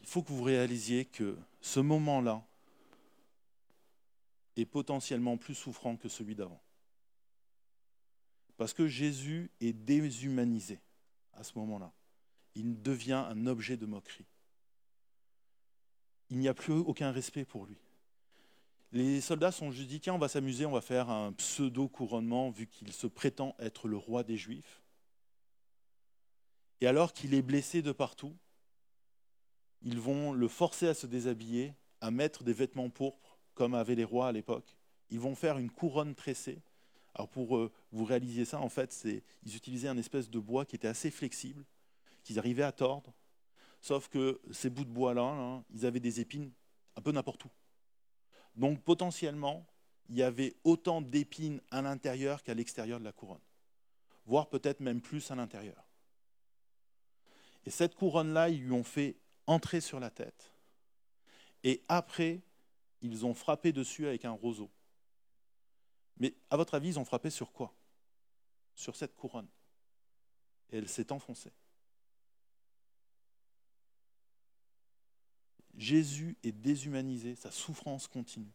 Il faut que vous réalisiez que ce moment-là potentiellement plus souffrant que celui d'avant. Parce que Jésus est déshumanisé à ce moment-là. Il devient un objet de moquerie. Il n'y a plus aucun respect pour lui. Les soldats sont juste dit, tiens, on va s'amuser, on va faire un pseudo-couronnement vu qu'il se prétend être le roi des Juifs. Et alors qu'il est blessé de partout, ils vont le forcer à se déshabiller, à mettre des vêtements pourpres, comme avaient les rois à l'époque. Ils vont faire une couronne tressée. Alors pour euh, vous réaliser ça, en fait, ils utilisaient un espèce de bois qui était assez flexible, qu'ils arrivaient à tordre. Sauf que ces bouts de bois-là, ils avaient des épines un peu n'importe où. Donc potentiellement, il y avait autant d'épines à l'intérieur qu'à l'extérieur de la couronne, voire peut-être même plus à l'intérieur. Et cette couronne-là, ils lui ont fait entrer sur la tête. Et après, ils ont frappé dessus avec un roseau. Mais à votre avis, ils ont frappé sur quoi? Sur cette couronne. Et elle s'est enfoncée. Jésus est déshumanisé, sa souffrance continue.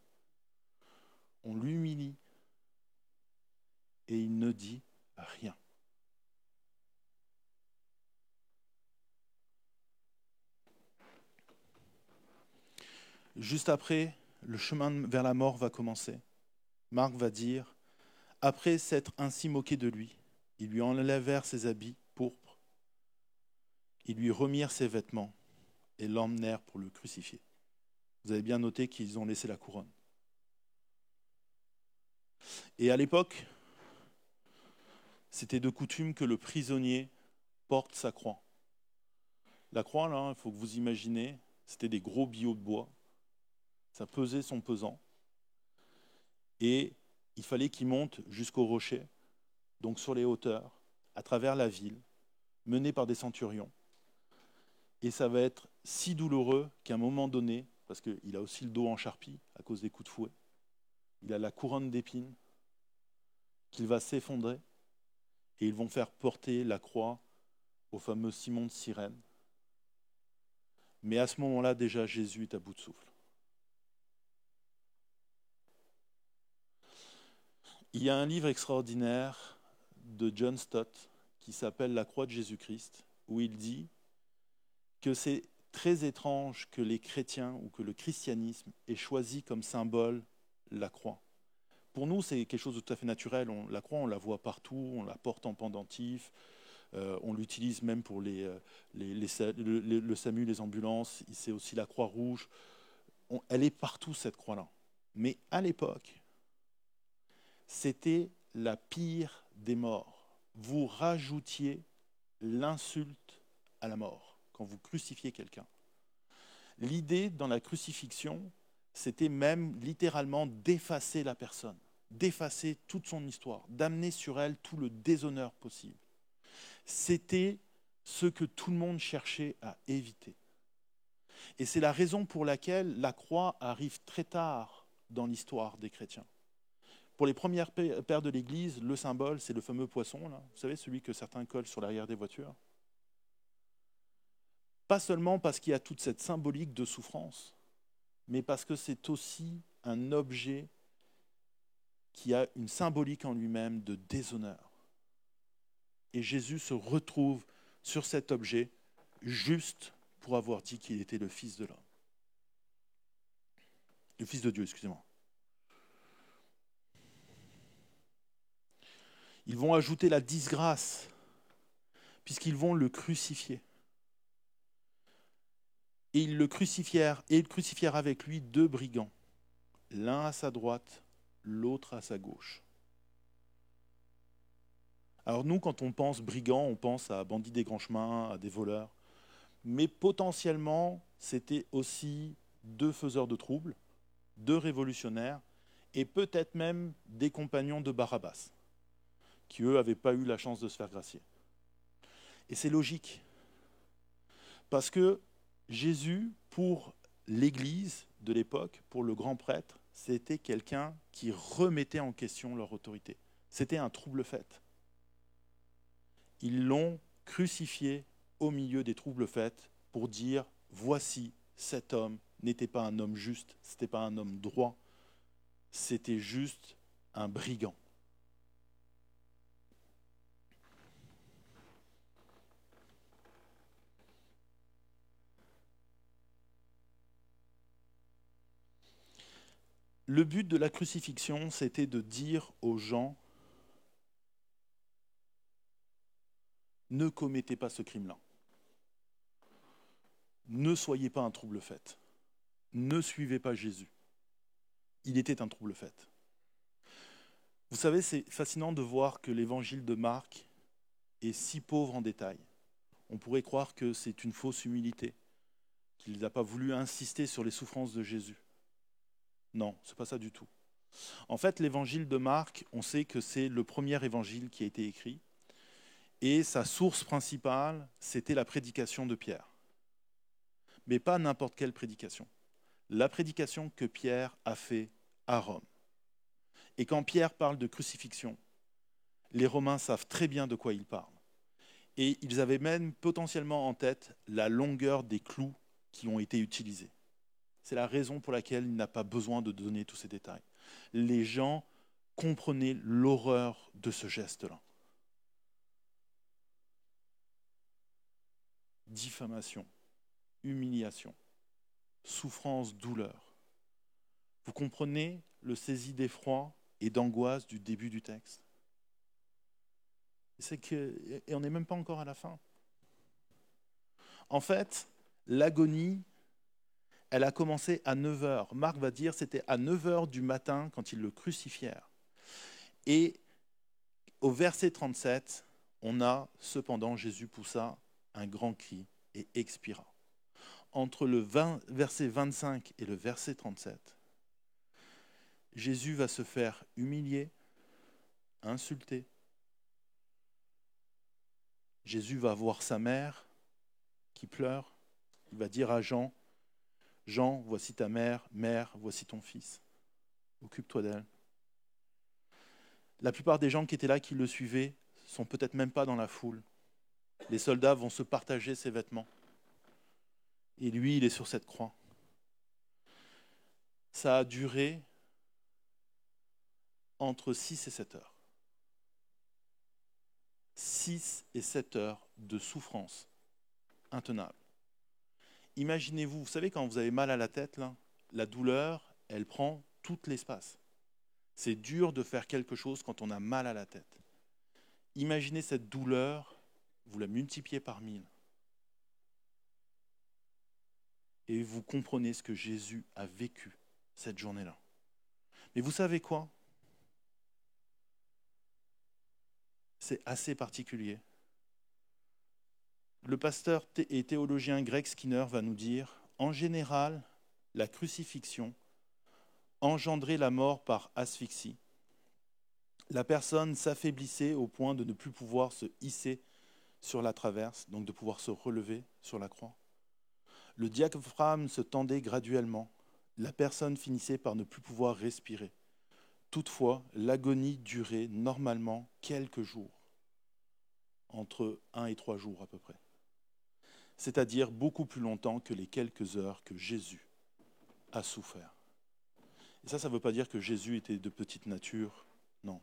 On l'humilie et il ne dit rien. Juste après, le chemin vers la mort va commencer. Marc va dire, après s'être ainsi moqué de lui, ils lui enlevèrent ses habits pourpres, ils lui remirent ses vêtements et l'emmenèrent pour le crucifier. Vous avez bien noté qu'ils ont laissé la couronne. Et à l'époque, c'était de coutume que le prisonnier porte sa croix. La croix, là, il faut que vous imaginez, c'était des gros billots de bois ça pesait son pesant. Et il fallait qu'il monte jusqu'au rocher, donc sur les hauteurs, à travers la ville, mené par des centurions. Et ça va être si douloureux qu'à un moment donné, parce qu'il a aussi le dos en charpie à cause des coups de fouet, il a la couronne d'épines, qu'il va s'effondrer, et ils vont faire porter la croix au fameux Simon de Cyrène. Mais à ce moment-là, déjà, Jésus est à bout de souffle. Il y a un livre extraordinaire de John Stott qui s'appelle La croix de Jésus-Christ, où il dit que c'est très étrange que les chrétiens ou que le christianisme ait choisi comme symbole la croix. Pour nous, c'est quelque chose de tout à fait naturel. la croix, on la voit partout, on la porte en pendentif, euh, on l'utilise même pour les, euh, le, SAMU, les ambulances, c'est aussi la croix rouge. elle est partout, cette croix-là. Mais à l'époque, c'était la pire des morts. Vous rajoutiez l'insulte à la mort quand vous crucifiez quelqu'un. L'idée dans la crucifixion, c'était même littéralement d'effacer la personne, d'effacer toute son histoire, d'amener sur elle tout le déshonneur possible. C'était ce que tout le monde cherchait à éviter. Et c'est la raison pour laquelle la croix arrive très tard dans l'histoire des chrétiens. Pour les premières pères de l'Église, le symbole, c'est le fameux poisson, là. vous savez, celui que certains collent sur l'arrière des voitures. Pas seulement parce qu'il y a toute cette symbolique de souffrance, mais parce que c'est aussi un objet qui a une symbolique en lui-même de déshonneur. Et Jésus se retrouve sur cet objet juste pour avoir dit qu'il était le Fils de l'homme. Le Fils de Dieu, excusez-moi. Ils vont ajouter la disgrâce, puisqu'ils vont le crucifier. Et ils le crucifièrent, et ils crucifièrent avec lui deux brigands, l'un à sa droite, l'autre à sa gauche. Alors nous, quand on pense brigands, on pense à bandits des grands chemins, à des voleurs. Mais potentiellement, c'était aussi deux faiseurs de troubles, deux révolutionnaires, et peut-être même des compagnons de Barabbas qui, eux, n'avaient pas eu la chance de se faire gracier. Et c'est logique. Parce que Jésus, pour l'Église de l'époque, pour le grand prêtre, c'était quelqu'un qui remettait en question leur autorité. C'était un trouble fait. Ils l'ont crucifié au milieu des troubles faits pour dire voici cet homme n'était pas un homme juste, c'était pas un homme droit, c'était juste un brigand. Le but de la crucifixion, c'était de dire aux gens, ne commettez pas ce crime-là. Ne soyez pas un trouble fait. Ne suivez pas Jésus. Il était un trouble fait. Vous savez, c'est fascinant de voir que l'évangile de Marc est si pauvre en détails. On pourrait croire que c'est une fausse humilité, qu'il n'a pas voulu insister sur les souffrances de Jésus. Non, ce n'est pas ça du tout. En fait, l'évangile de Marc, on sait que c'est le premier évangile qui a été écrit, et sa source principale, c'était la prédication de Pierre. Mais pas n'importe quelle prédication. La prédication que Pierre a fait à Rome. Et quand Pierre parle de crucifixion, les Romains savent très bien de quoi il parle. Et ils avaient même potentiellement en tête la longueur des clous qui ont été utilisés. C'est la raison pour laquelle il n'a pas besoin de donner tous ces détails. Les gens comprenaient l'horreur de ce geste-là. Diffamation, humiliation, souffrance, douleur. Vous comprenez le saisi d'effroi et d'angoisse du début du texte? C'est et on n'est même pas encore à la fin. En fait, l'agonie elle a commencé à 9 h Marc va dire c'était à 9 h du matin quand ils le crucifièrent. Et au verset 37, on a cependant Jésus poussa un grand cri et expira. Entre le verset 25 et le verset 37, Jésus va se faire humilier, insulter. Jésus va voir sa mère qui pleure. Il va dire à Jean, Jean, voici ta mère, mère, voici ton fils. Occupe-toi d'elle. La plupart des gens qui étaient là, qui le suivaient, sont peut-être même pas dans la foule. Les soldats vont se partager ses vêtements. Et lui, il est sur cette croix. Ça a duré entre 6 et 7 heures. 6 et 7 heures de souffrance intenable. Imaginez-vous, vous savez, quand vous avez mal à la tête, la douleur, elle prend tout l'espace. C'est dur de faire quelque chose quand on a mal à la tête. Imaginez cette douleur, vous la multipliez par mille. Et vous comprenez ce que Jésus a vécu cette journée-là. Mais vous savez quoi? C'est assez particulier le pasteur et théologien grec Skinner va nous dire, en général, la crucifixion engendrait la mort par asphyxie. La personne s'affaiblissait au point de ne plus pouvoir se hisser sur la traverse, donc de pouvoir se relever sur la croix. Le diaphragme se tendait graduellement. La personne finissait par ne plus pouvoir respirer. Toutefois, l'agonie durait normalement quelques jours, entre un et trois jours à peu près c'est-à-dire beaucoup plus longtemps que les quelques heures que Jésus a souffert. Et ça, ça ne veut pas dire que Jésus était de petite nature, non.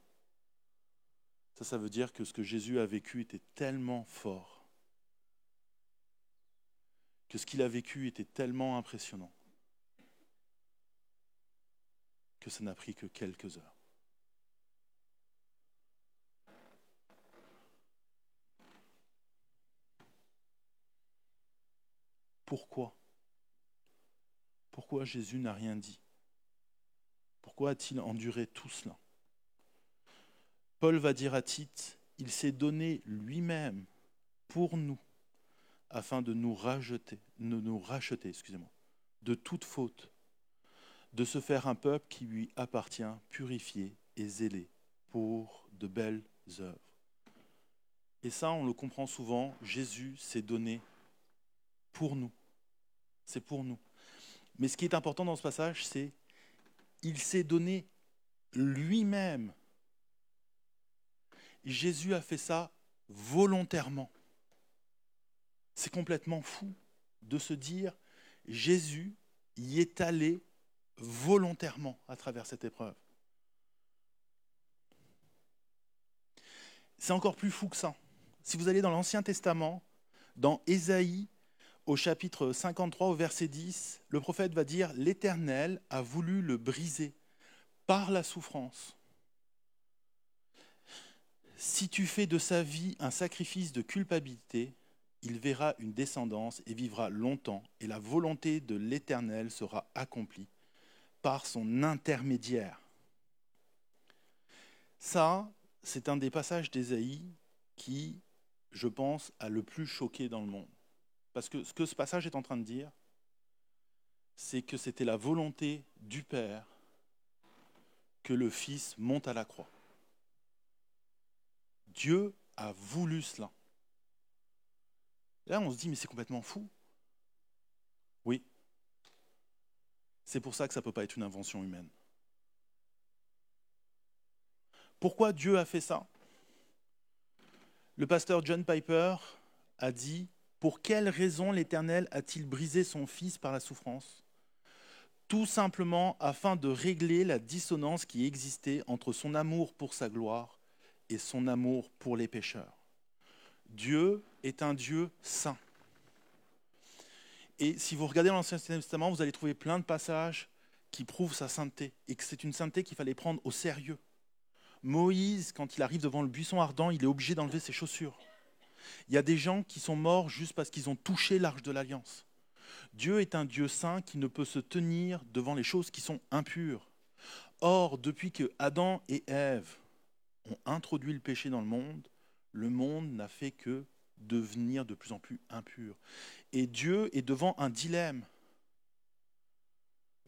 Ça, ça veut dire que ce que Jésus a vécu était tellement fort, que ce qu'il a vécu était tellement impressionnant, que ça n'a pris que quelques heures. Pourquoi? Pourquoi Jésus n'a rien dit? Pourquoi a-t-il enduré tout cela? Paul va dire à Tite, il s'est donné lui-même pour nous, afin de nous racheter, de de toute faute, de se faire un peuple qui lui appartient, purifié et zélé pour de belles œuvres. Et ça, on le comprend souvent, Jésus s'est donné pour nous c'est pour nous. Mais ce qui est important dans ce passage, c'est il s'est donné lui-même. Jésus a fait ça volontairement. C'est complètement fou de se dire Jésus y est allé volontairement à travers cette épreuve. C'est encore plus fou que ça. Si vous allez dans l'Ancien Testament, dans Ésaïe, au chapitre 53, au verset 10, le prophète va dire L'Éternel a voulu le briser par la souffrance. Si tu fais de sa vie un sacrifice de culpabilité, il verra une descendance et vivra longtemps, et la volonté de l'Éternel sera accomplie par son intermédiaire. Ça, c'est un des passages d'Ésaïe qui, je pense, a le plus choqué dans le monde. Parce que ce que ce passage est en train de dire, c'est que c'était la volonté du Père que le Fils monte à la croix. Dieu a voulu cela. Là, on se dit, mais c'est complètement fou. Oui. C'est pour ça que ça ne peut pas être une invention humaine. Pourquoi Dieu a fait ça? Le pasteur John Piper a dit, pour quelle raison l'Éternel a-t-il brisé son Fils par la souffrance? Tout simplement afin de régler la dissonance qui existait entre son amour pour sa gloire et son amour pour les pécheurs. Dieu est un Dieu saint. Et si vous regardez l'Ancien Testament, vous allez trouver plein de passages qui prouvent sa sainteté et que c'est une sainteté qu'il fallait prendre au sérieux. Moïse, quand il arrive devant le buisson ardent, il est obligé d'enlever ses chaussures. Il y a des gens qui sont morts juste parce qu'ils ont touché l'arche de l'alliance. Dieu est un Dieu saint qui ne peut se tenir devant les choses qui sont impures. Or, depuis que Adam et Ève ont introduit le péché dans le monde, le monde n'a fait que devenir de plus en plus impur. Et Dieu est devant un dilemme.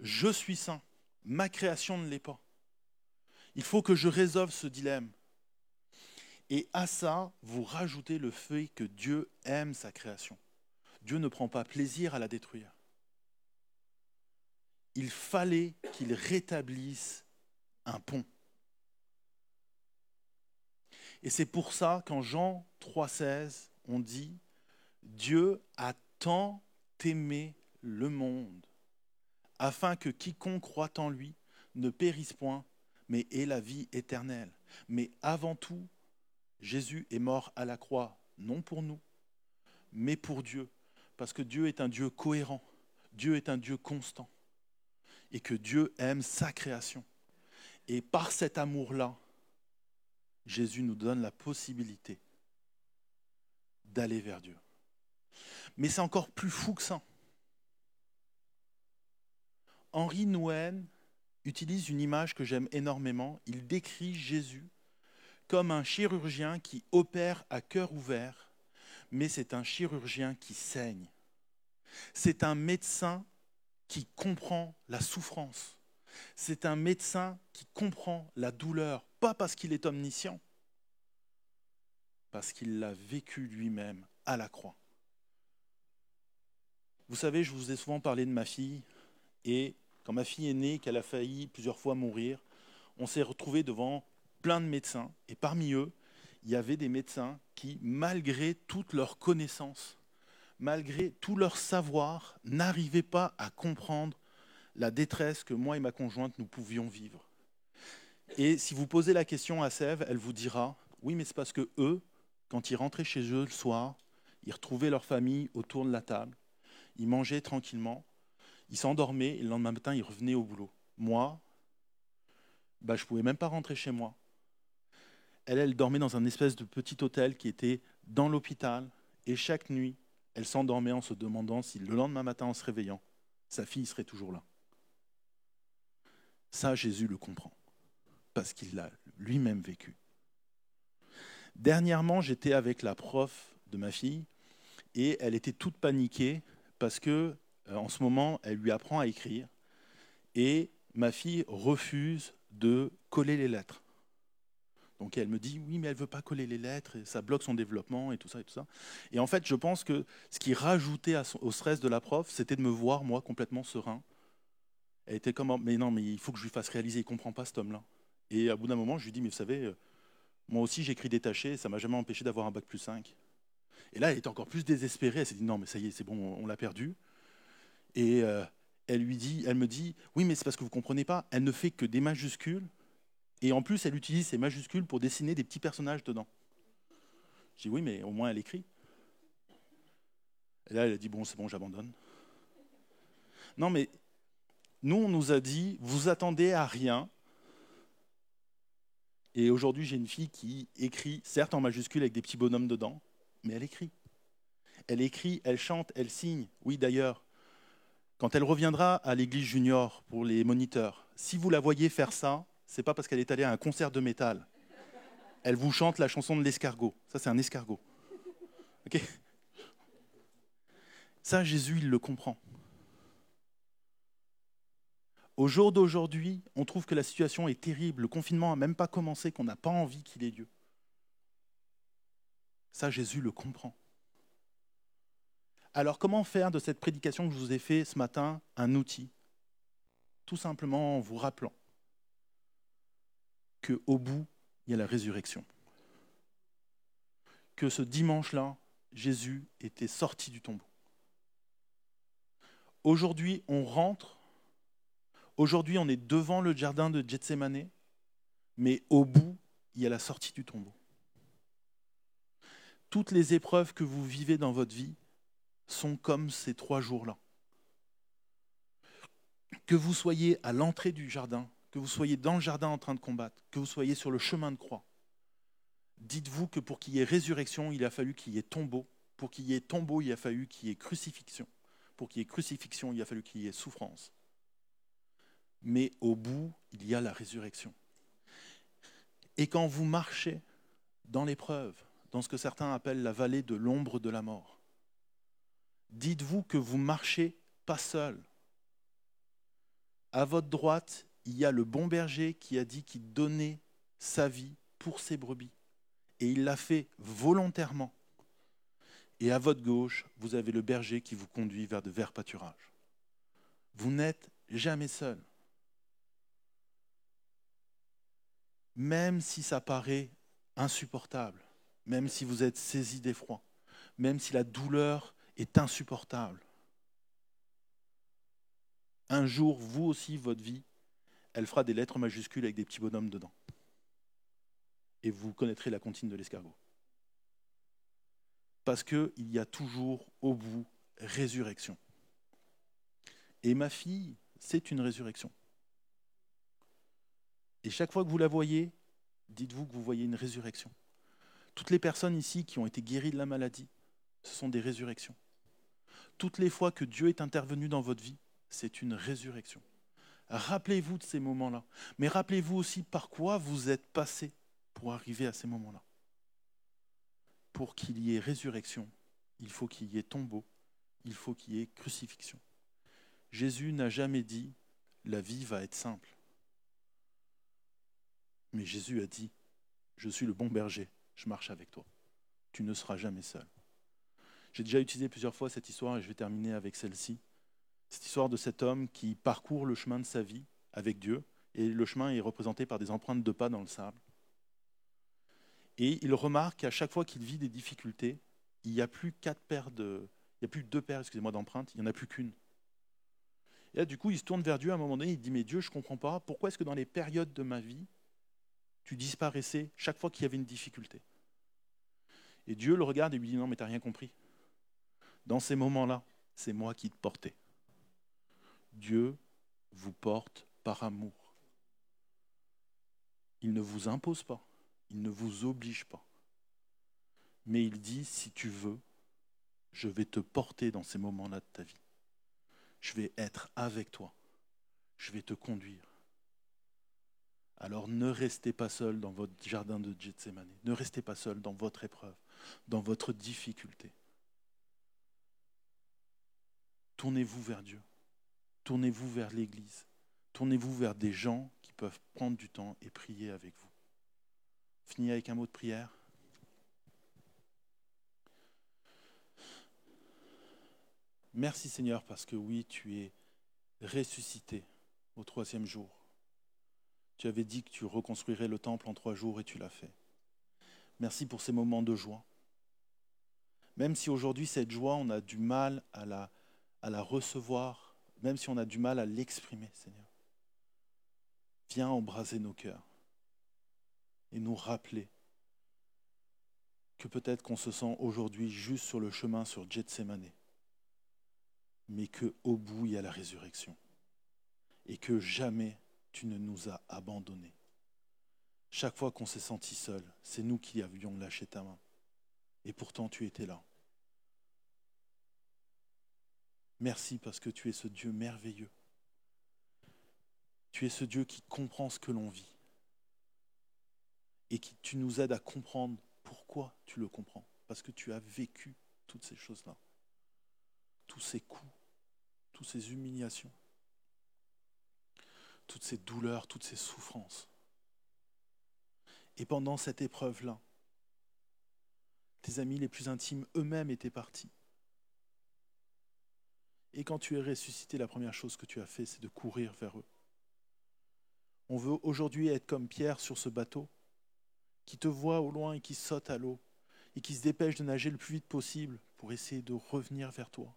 Je suis saint, ma création ne l'est pas. Il faut que je résolve ce dilemme. Et à ça, vous rajoutez le fait que Dieu aime sa création. Dieu ne prend pas plaisir à la détruire. Il fallait qu'il rétablisse un pont. Et c'est pour ça qu'en Jean 3,16, on dit Dieu a tant aimé le monde, afin que quiconque croit en lui ne périsse point, mais ait la vie éternelle. Mais avant tout, Jésus est mort à la croix, non pour nous, mais pour Dieu, parce que Dieu est un Dieu cohérent, Dieu est un Dieu constant, et que Dieu aime sa création. Et par cet amour-là, Jésus nous donne la possibilité d'aller vers Dieu. Mais c'est encore plus fou que ça. Henri Nouwen utilise une image que j'aime énormément. Il décrit Jésus comme un chirurgien qui opère à cœur ouvert, mais c'est un chirurgien qui saigne. C'est un médecin qui comprend la souffrance. C'est un médecin qui comprend la douleur, pas parce qu'il est omniscient, parce qu'il l'a vécu lui-même à la croix. Vous savez, je vous ai souvent parlé de ma fille, et quand ma fille est née, qu'elle a failli plusieurs fois mourir, on s'est retrouvé devant plein de médecins, et parmi eux, il y avait des médecins qui, malgré toutes leurs connaissances, malgré tout leur savoir, n'arrivaient pas à comprendre la détresse que moi et ma conjointe nous pouvions vivre. Et si vous posez la question à Sève, elle vous dira oui, mais c'est parce que eux, quand ils rentraient chez eux le soir, ils retrouvaient leur famille autour de la table, ils mangeaient tranquillement, ils s'endormaient et le lendemain matin, ils revenaient au boulot. Moi, bah, je ne pouvais même pas rentrer chez moi. Elle, elle dormait dans un espèce de petit hôtel qui était dans l'hôpital et chaque nuit, elle s'endormait en se demandant si le lendemain matin, en se réveillant, sa fille serait toujours là. Ça, Jésus le comprend, parce qu'il l'a lui-même vécu. Dernièrement, j'étais avec la prof de ma fille et elle était toute paniquée parce que euh, en ce moment, elle lui apprend à écrire et ma fille refuse de coller les lettres. Donc elle me dit oui, mais elle veut pas coller les lettres, et ça bloque son développement et tout ça et tout ça. Et en fait, je pense que ce qui rajoutait au stress de la prof, c'était de me voir moi complètement serein elle était comme, mais non, mais il faut que je lui fasse réaliser, il ne comprend pas cet homme-là. Et à bout d'un moment, je lui dis, mais vous savez, euh, Moi aussi, j'écris détaché, ça m'a jamais empêché d'avoir un bac plus 5. Et là, elle était encore plus désespérée. Elle s'est dit non, mais ça y est, c'est bon, on l'a perdu. Et euh, elle lui dit, elle me dit, oui, mais c'est parce que vous comprenez pas. Elle ne fait que des majuscules, et en plus, elle utilise ces majuscules pour dessiner des petits personnages dedans. Je dis oui, mais au moins elle écrit. Et là, elle a dit bon, c'est bon, j'abandonne. Non, mais nous, on nous a dit, vous attendez à rien. Et aujourd'hui, j'ai une fille qui écrit, certes en majuscule avec des petits bonhommes dedans, mais elle écrit. Elle écrit, elle chante, elle signe. Oui, d'ailleurs, quand elle reviendra à l'église junior pour les moniteurs, si vous la voyez faire ça, c'est pas parce qu'elle est allée à un concert de métal. Elle vous chante la chanson de l'escargot. Ça, c'est un escargot. Ça, Jésus, il le comprend. Au jour d'aujourd'hui, on trouve que la situation est terrible, le confinement n'a même pas commencé, qu'on n'a pas envie qu'il ait lieu. Ça, Jésus le comprend. Alors comment faire de cette prédication que je vous ai faite ce matin un outil? Tout simplement en vous rappelant qu'au bout, il y a la résurrection. Que ce dimanche-là, Jésus était sorti du tombeau. Aujourd'hui, on rentre. Aujourd'hui, on est devant le jardin de Gethsemane, mais au bout, il y a la sortie du tombeau. Toutes les épreuves que vous vivez dans votre vie sont comme ces trois jours-là. Que vous soyez à l'entrée du jardin, que vous soyez dans le jardin en train de combattre, que vous soyez sur le chemin de croix, dites-vous que pour qu'il y ait résurrection, il a fallu qu'il y ait tombeau. Pour qu'il y ait tombeau, il a fallu qu'il y ait crucifixion. Pour qu'il y ait crucifixion, il a fallu qu'il y ait souffrance. Mais au bout, il y a la résurrection. Et quand vous marchez dans l'épreuve, dans ce que certains appellent la vallée de l'ombre de la mort, dites-vous que vous marchez pas seul. À votre droite, il y a le bon berger qui a dit qu'il donnait sa vie pour ses brebis. Et il l'a fait volontairement. Et à votre gauche, vous avez le berger qui vous conduit vers de verts pâturages. Vous n'êtes jamais seul. Même si ça paraît insupportable, même si vous êtes saisi d'effroi, même si la douleur est insupportable, un jour, vous aussi, votre vie, elle fera des lettres majuscules avec des petits bonhommes dedans. Et vous connaîtrez la comptine de l'escargot. Parce qu'il y a toujours au bout résurrection. Et ma fille, c'est une résurrection. Et chaque fois que vous la voyez, dites-vous que vous voyez une résurrection. Toutes les personnes ici qui ont été guéries de la maladie, ce sont des résurrections. Toutes les fois que Dieu est intervenu dans votre vie, c'est une résurrection. Rappelez-vous de ces moments-là. Mais rappelez-vous aussi par quoi vous êtes passé pour arriver à ces moments-là. Pour qu'il y ait résurrection, il faut qu'il y ait tombeau, il faut qu'il y ait crucifixion. Jésus n'a jamais dit la vie va être simple. Mais Jésus a dit, je suis le bon berger, je marche avec toi. Tu ne seras jamais seul. J'ai déjà utilisé plusieurs fois cette histoire et je vais terminer avec celle-ci. Cette histoire de cet homme qui parcourt le chemin de sa vie avec Dieu, et le chemin est représenté par des empreintes de pas dans le sable. Et il remarque qu'à chaque fois qu'il vit des difficultés, il n'y a plus quatre paires de, il y a plus deux paires, excusez-moi, d'empreintes, il n'y en a plus qu'une. Et là, du coup, il se tourne vers Dieu à un moment donné, il dit, mais Dieu, je ne comprends pas, pourquoi est-ce que dans les périodes de ma vie, tu disparaissais chaque fois qu'il y avait une difficulté? Et Dieu le regarde et lui dit, non, mais tu n'as rien compris. Dans ces moments-là, c'est moi qui te portais. Dieu vous porte par amour. Il ne vous impose pas, il ne vous oblige pas. Mais il dit, si tu veux, je vais te porter dans ces moments-là de ta vie. Je vais être avec toi. Je vais te conduire. Alors ne restez pas seul dans votre jardin de Gethsemane. Ne restez pas seul dans votre épreuve, dans votre difficulté. Tournez-vous vers Dieu. Tournez-vous vers l'Église. Tournez-vous vers des gens qui peuvent prendre du temps et prier avec vous. Finis avec un mot de prière. Merci Seigneur parce que oui, tu es ressuscité au troisième jour. Tu avais dit que tu reconstruirais le temple en trois jours et tu l'as fait. Merci pour ces moments de joie. Même si aujourd'hui cette joie, on a du mal à la, à la recevoir, même si on a du mal à l'exprimer, Seigneur. Viens embraser nos cœurs et nous rappeler que peut-être qu'on se sent aujourd'hui juste sur le chemin sur Gethsemane, mais qu'au bout il y a la résurrection et que jamais tu ne nous as abandonnés. Chaque fois qu'on s'est senti seul, c'est nous qui avions lâché ta main. Et pourtant tu étais là. Merci parce que tu es ce Dieu merveilleux. Tu es ce Dieu qui comprend ce que l'on vit. Et qui tu nous aides à comprendre pourquoi tu le comprends. Parce que tu as vécu toutes ces choses-là. Tous ces coups, toutes ces humiliations, toutes ces douleurs, toutes ces souffrances. Et pendant cette épreuve-là, tes amis les plus intimes eux-mêmes étaient partis. Et quand tu es ressuscité, la première chose que tu as fait, c'est de courir vers eux. On veut aujourd'hui être comme Pierre sur ce bateau, qui te voit au loin et qui saute à l'eau, et qui se dépêche de nager le plus vite possible pour essayer de revenir vers toi.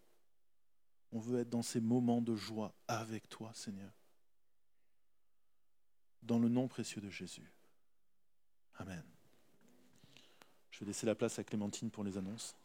On veut être dans ces moments de joie avec toi, Seigneur. Dans le nom précieux de Jésus. Amen. Je vais laisser la place à Clémentine pour les annonces.